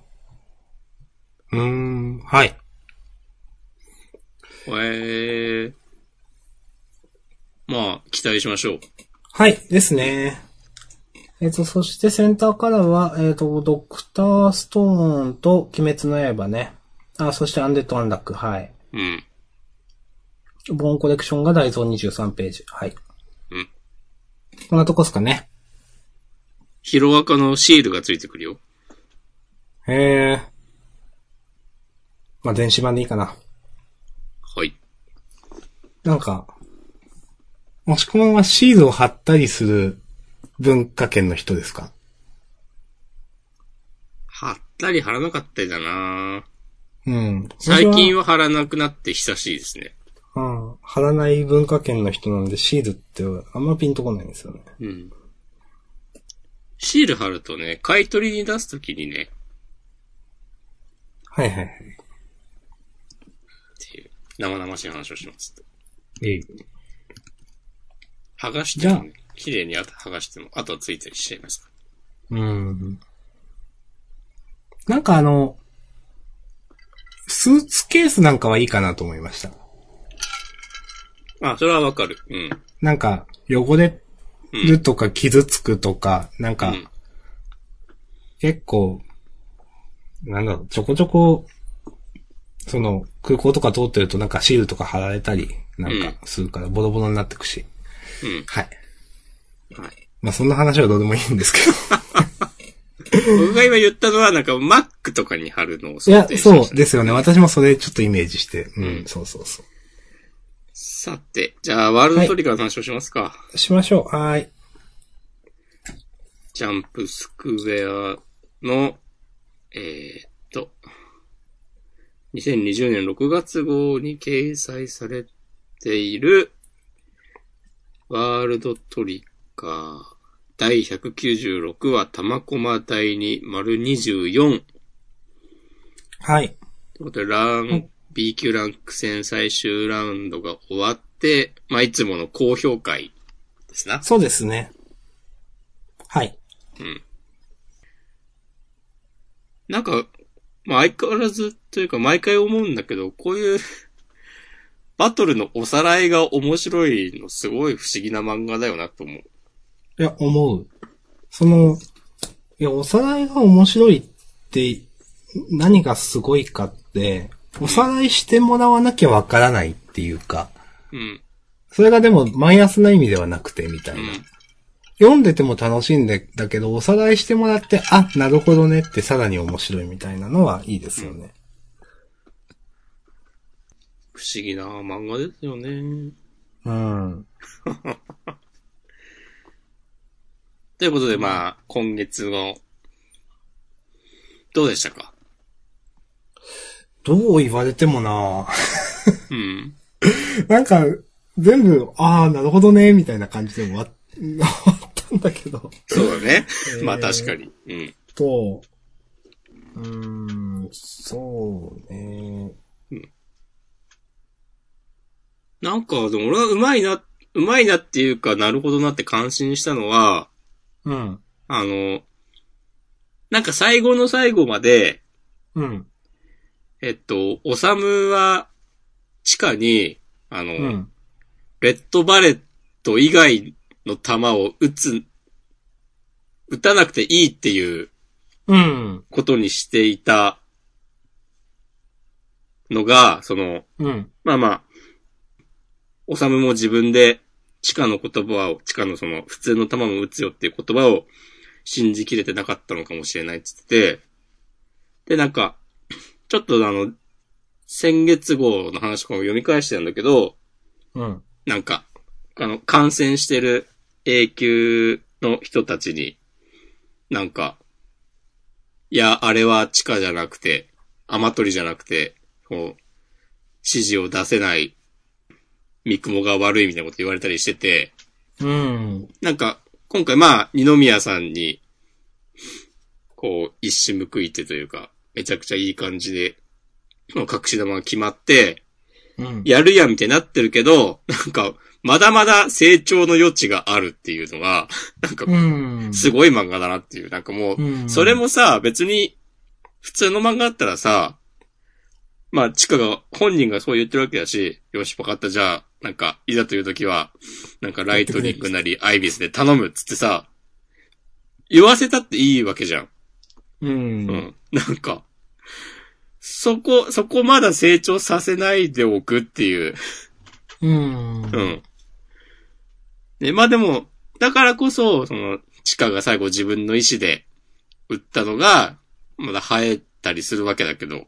うーん、はい。へえ。まあ、期待しましょう。はい、ですね。えっ、と、そしてセンターからは、えっ、と、ドクターストーンと鬼滅の刃ね。あ、そしてアンデッド・アンラック、はい。うん。ボーンコレクションが大蔵23ページ。はい。うん。こんなとこっすかね。ヒロアカのシールがついてくるよ。へえ。まあ、電子版でいいかな。はい。なんか、もしくまはシールを貼ったりする文化圏の人ですか？貼ったり貼らなかったりだなうん。最近は、は貼らなくなって久しいですね。うん。貼らない文化圏の人なんでシールってあんまピンとこないんですよね。うん。シール貼るとね、買い取りに出すときにね、はいはいはい。っていう、生々しい話をしますと。えい。剥がしてもね、綺麗にあと剥がしても、あとはついたりしちゃいますか？うん。なんかあの、スーツケースなんかはいいかなと思いました。あ、それはわかる。うん。なんか、汚れうん。るとか傷つくとか、なんか、うん結構、なんだろう、ちょこちょこ、その、空港とか通ってるとなんかシールとか貼られたり、なんかするからボロボロになってくし。うん。はい。はい。まあそんな話はどうでもいいんですけ 僕が今言ったのは、なんか Mac とかに貼るのをど。いや想定、してましたそうですよね。私もそれちょっとイメージして。うん、うんそうそうそさて、じゃあ、ワールドトリガーの話をしますか。う。しましょう。はーい。ジャンプスクエアの、えー、っと、2020年6月号に掲載されている、ワールドトリガー第196話玉駒第2丸24。はい。ということで、ラン、B 級ランク戦最終ラウンドが終わって、まあ、いつもの高評会ですな。そうですね。はい。なんか、まあ相変わらずというか毎回思うんだけど、こういうバトルのおさらいが面白いのすごい不思議な漫画だよなと思う。いや、思う。その、いや、おさらいが面白いって、何がすごいかって、おさらいしてもらわなきゃわからないっていうか、うん。それがでもマイナスな意味ではなくて、みたいな。うん。読んでても楽しいんだだけど、おさらいしてもらって、あ、なるほどねってさらに面白いみたいなのはいいですよね。不思議な漫画ですよね。うん。ということでまあ、今月の、どうでしたか？どう言われてもなうん。なんか、全部、ああ、なるほどね、みたいな感じで終わっ たんだけど。そうだね。えーまあ確かに。うん。と、うーん、そうね。なんか、でも俺はうまいな、うまいなっていうか、なるほどなって感心したのは、うん。あの、なんか最後の最後まで、うん。えっと、おさむは、地下に、あの、うん。レッドバレット以外の弾を撃つ、撃たなくていいっていううん。ことにしていたのが、その、うん。まあまあ、おさむも自分で地下の言葉を、地下のその普通の弾も撃つよっていう言葉を信じきれてなかったのかもしれないって言ってて、で、なんか、ちょっとあの、先月号の話とかも読み返してたんだけど、うん。なんか、あの、感染してる A 級の人たちに、なんか、いや、あれは地下じゃなくて、雨鳥じゃなくて、こう、指示を出せない、三雲が悪いみたいなこと言われたりしてて、うん。なんか、今回まあ、二宮さんに、こう、一矢報いてというか、めちゃくちゃいい感じで、隠し玉が決まって、うん。やるやんみたいになってるけど、なんか、まだまだ成長の余地があるっていうのが、なんか、うん。すごい漫画だなっていう。なんかもう、うんそれもさ、別に、普通の漫画だったらさ、まあ、チカが、本人がそう言ってるわけだし、よし、わかった、じゃあ、なんか、いざという時は、なんか、ライトニングなり、アイビスで頼むっつってさ、言わせたっていいわけじゃん。うん。うん。なんか、そこ、そこまだ成長させないでおくっていう。うん。うん。で、まあでも、だからこそ、その、チカが最後自分の意志で撃ったのが、まだ生えたりするわけだけど、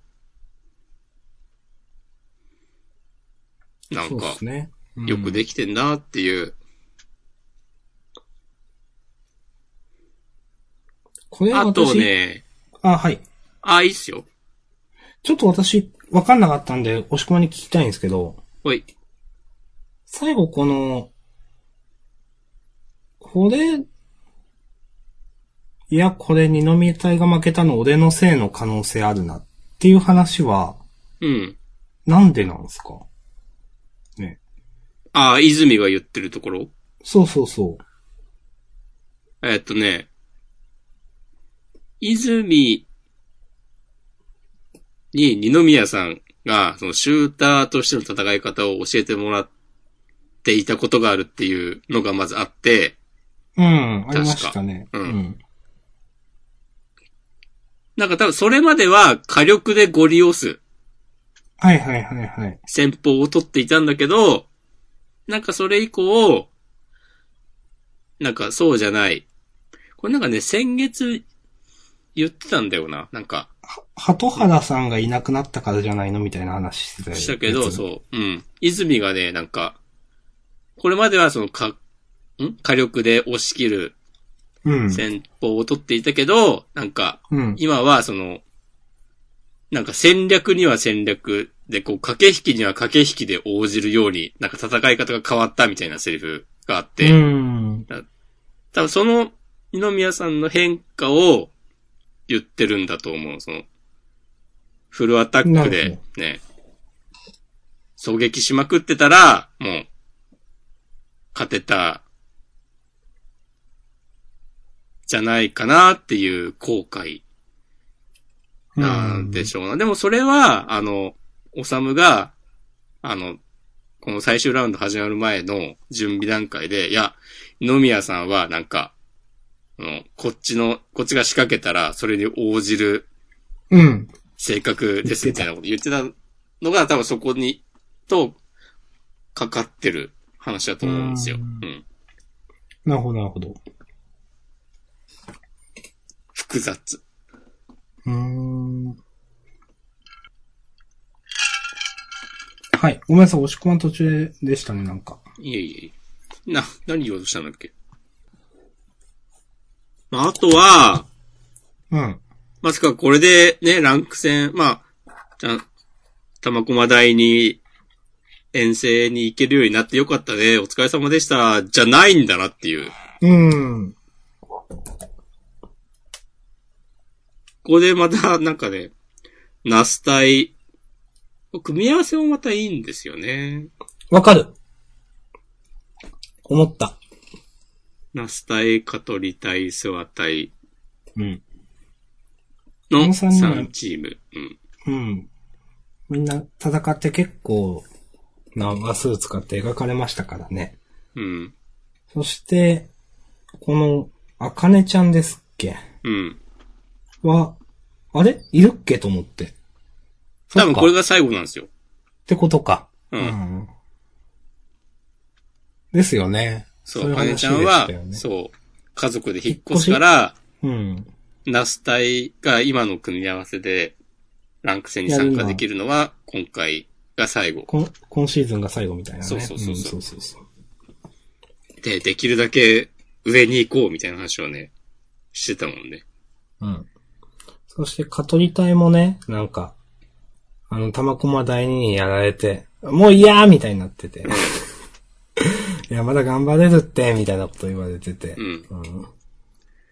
なんかで、すね。よくできてんなっていう。これあと私、ね、あ、はい。あ、いいっすよ。ちょっと私、わかんなかったんで、押し込まに聞きたいんですけど、ほい。最後この、これ、いや、これ二宮隊が負けたの俺のせいの可能性あるなっていう話は、うん。なんでなんですか？ね。あ、泉が言ってるところ？そうそうそえっとね、泉に二宮さんが、そのシューターとしての戦い方を教えてもらっていたことがあるっていうのがまずあって、うん、ありましたね。うんうん。なんか多分それまでは火力でゴリ押すはいはいはいはい。戦法を取っていたんだけど、なんかそれ以降、なんかそうじゃない。これなんかね、先月言ってたんだよな。なんか、鳩原さんがいなくなったからじゃないのみたいな話してたよしたけど、う。そう。うん。泉がね、なんか、これまではそのか、ん？火力で押し切るうん。戦法を取っていたけど、なんか、うん。今はその、なんか戦略には戦略で、こう、駆け引きには駆け引きで応じるように、なんか戦い方が変わったみたいなセリフがあって、うん。多分その二宮さんの変化を言ってるんだと思う。その、フルアタックでね、狙撃しまくってたら、もう、勝てた、じゃないかなっていう後悔なんでしょうな。でもそれは、あの、おさむが、あの、この最終ラウンド始まる前の準備段階で、いや、野宮さんはなんか、こっちの、こっちが仕掛けたら、それに応じるうん。性格ですみたいなこと言ってたのが、多分そこに、と、かかってる話だと思うんですよ。ううんん。なるほど、なるほど。複雑。うーん。はい。ごめんなさい、押し込まん途中でしたね、なんか。いえいえ。な、何言おうとしたんだっけ？まあ、あとは、うん。まさかこれでね、ランク戦、まあ、じゃあ、玉駒台に遠征に行けるようになってよかったね、お疲れ様でした、じゃないんだなっていう。うん。ここでまた、なんかね、ナス対、組み合わせもまたいいんですよね。わかる。思った。ナス対、カトリ対、スワ対うん。のこの三人は3チーム。うん。うん。みんな戦って結構な話数使って描かれましたからね。うん。そして、この、あかねちゃんですっけ？うん。は、あれ？いるっけ？と思って。多分これが。が最後なんですよ。ってことか。うんんですよね。そう、いかねちゃんはそう、家族で引っ越すから、うん。ナス隊が今の組み合わせで、ランク戦に参加できるのは、今回が最後。今今シーズンが最後みたいなね。そうそうそうそうんそうそうで、できるだけ上に行こうみたいな話をね、してたもんね。うん。そして、カトリ隊もね、なんか、あの、玉駒第二にやられて、もう嫌みたいになってて。いや、まだ頑張れるって、みたいなこと言われてて。うん。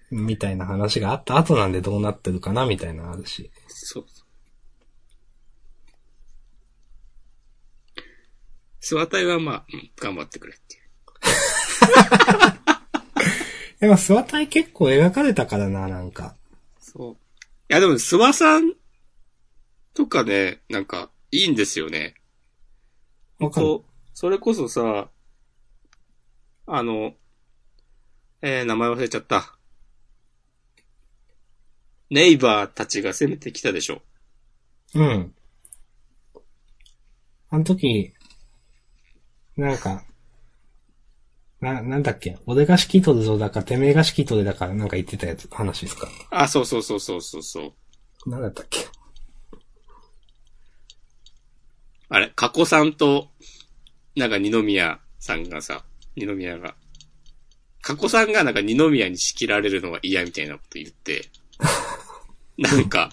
うん。みたいな話があった後なんでどうなってるかな、みたいなのあるし。そうそう。スワ隊はまあ、うん、頑張ってくれっていう。でも、スワ隊結構描かれたからな、なんか。そう。いやでも、スワさんとかね、なんか、いいんですよね。わかる。そう。それこそさ、あの、えー、名前忘れちゃった。ネイバーたちが攻めてきたでしょ。うん。あの時、なんか、な、なんだっけ？俺が指揮取るぞだか、てめえが指揮取れだからなんか言ってたやつ、話ですか？あ、そうそうそうそうそうそう。なんだったっけ？あれ、加古さんと、なんか二宮さんがさ、二宮が、加古さんがなんか二宮に仕切られるのが嫌みたいなこと言って、なんか、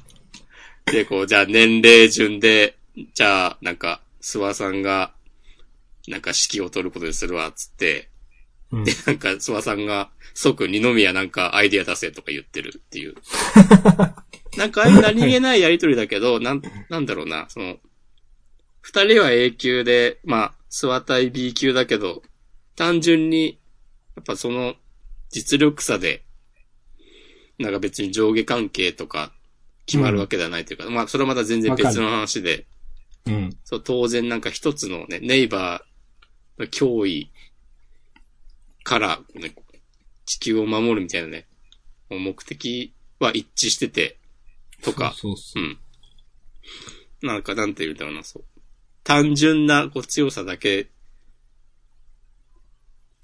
で、こう、じゃあ年齢順で、じゃあ、なんか、諏訪さんが、なんか指揮を取ることにするわ、つって、うん。なんか、諏訪さんが、即二宮なんかアイディア出せとか言ってるっていう。なんかああいう何気ないやりとりだけど、なん、なんだろうな、その、二人は A 級で、まあ、諏訪対 B 級だけど、単純に、やっぱその、実力差で、なんか別に上下関係とか決まるわけではないというか、まあそれはまた全然別の話で、うん。そう、当然なんか一つのね、ネイバーの脅威から、ね、地球を守るみたいなね、目的は一致してて、とか、そうそううん。なんか、なんて言うんだろうな、そう。単純なこう強さだけ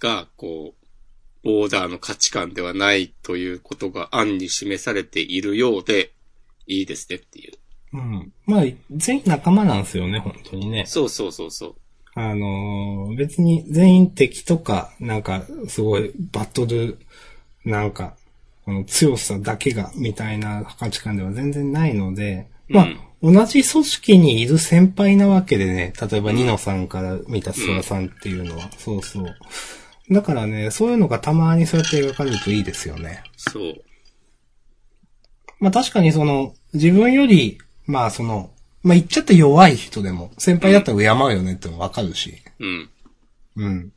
が、こう、オーダーの価値観ではないということが案に示されているようで、いいですねっていう。うん。まあ、全員仲間なんですよね、本当にね。そうそうそうそう。あのー別に全員敵とか、なんか、すごい、バトル、なんか、この強さだけが、みたいな価値観では全然ないので、まあ、同じ組織にいる先輩なわけでね、例えばニノさんから見たスワさんっていうのは、そうそう。だからね、そういうのがたまにそうやって描かれるといいですよね。そう。まあ確かにその、自分より、まあその、まあ言っちゃって弱い人でも、先輩だったら敬うよねってのわかるし。うん。うん。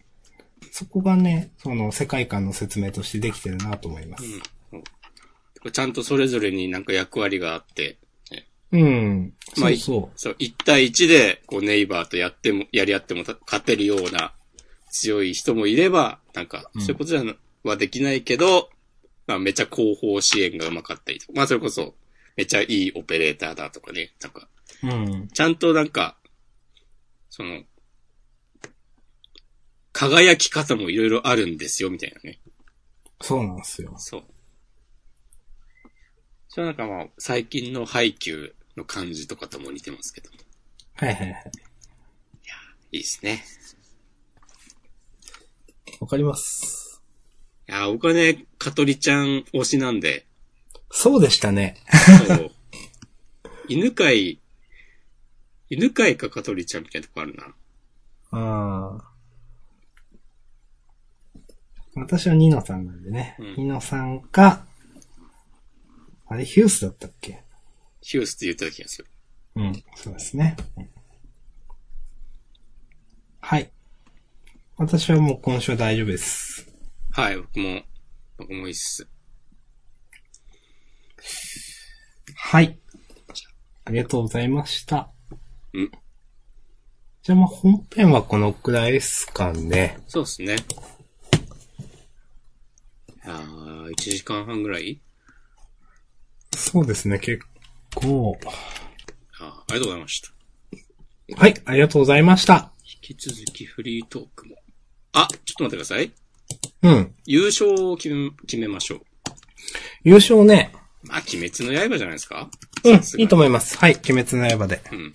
そこがね、その世界観の説明としてできてるなと思います。うん。ちゃんとそれぞれになんか役割があって、ねうん。まあそうそう。そう、一対一で、こう、ネイバーとやっても、やり合ってもた勝てるような強い人もいれば、なんか、そういうことじゃなはできないけど、まあ、めちゃ後方支援がうまかったりとか、まあ、それこそ、めちゃいいオペレーターだとかね、なんか、うん。ちゃんとなんか、その、輝き方もいろいろあるんですよ、みたいなね。そうなんですよ。そう。それはなんかまあ、最近の配給の感じとかとも似てますけど。はいはいはい。いいですね。わかります。いや、僕はね、カトリちゃん推しなんで、そうでしたね。そう。犬飼、犬飼かカトリちゃんみたいなとこあるな。ああ。私はニノさんなんでね。うんニノさんか、あれヒュースだったっけ？ヒュースって言ってた気がする。うん、そうですね。うんはい。私はもう今週は大丈夫です。はい、僕も、僕もいいっす。はい。ありがとうございました。うん。じゃあまあ本編はこのくらいですかね。そうっすね。いやー、1時間半ぐらい？そうですね、結構。あーありがとうございました。はい、ありがとうございました。引き続きフリートークも。あ、ちょっと待ってください。うん。優勝を決め、決めましょう。優勝ね。まあ、鬼滅の刃じゃないですかうん、いいと思います。はい、鬼滅の刃で。うん。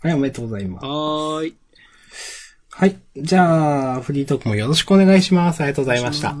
はい、おめでとうございます。はーい。はい。じゃあ、フリートークもよろしくお願いします。ありがとうございました。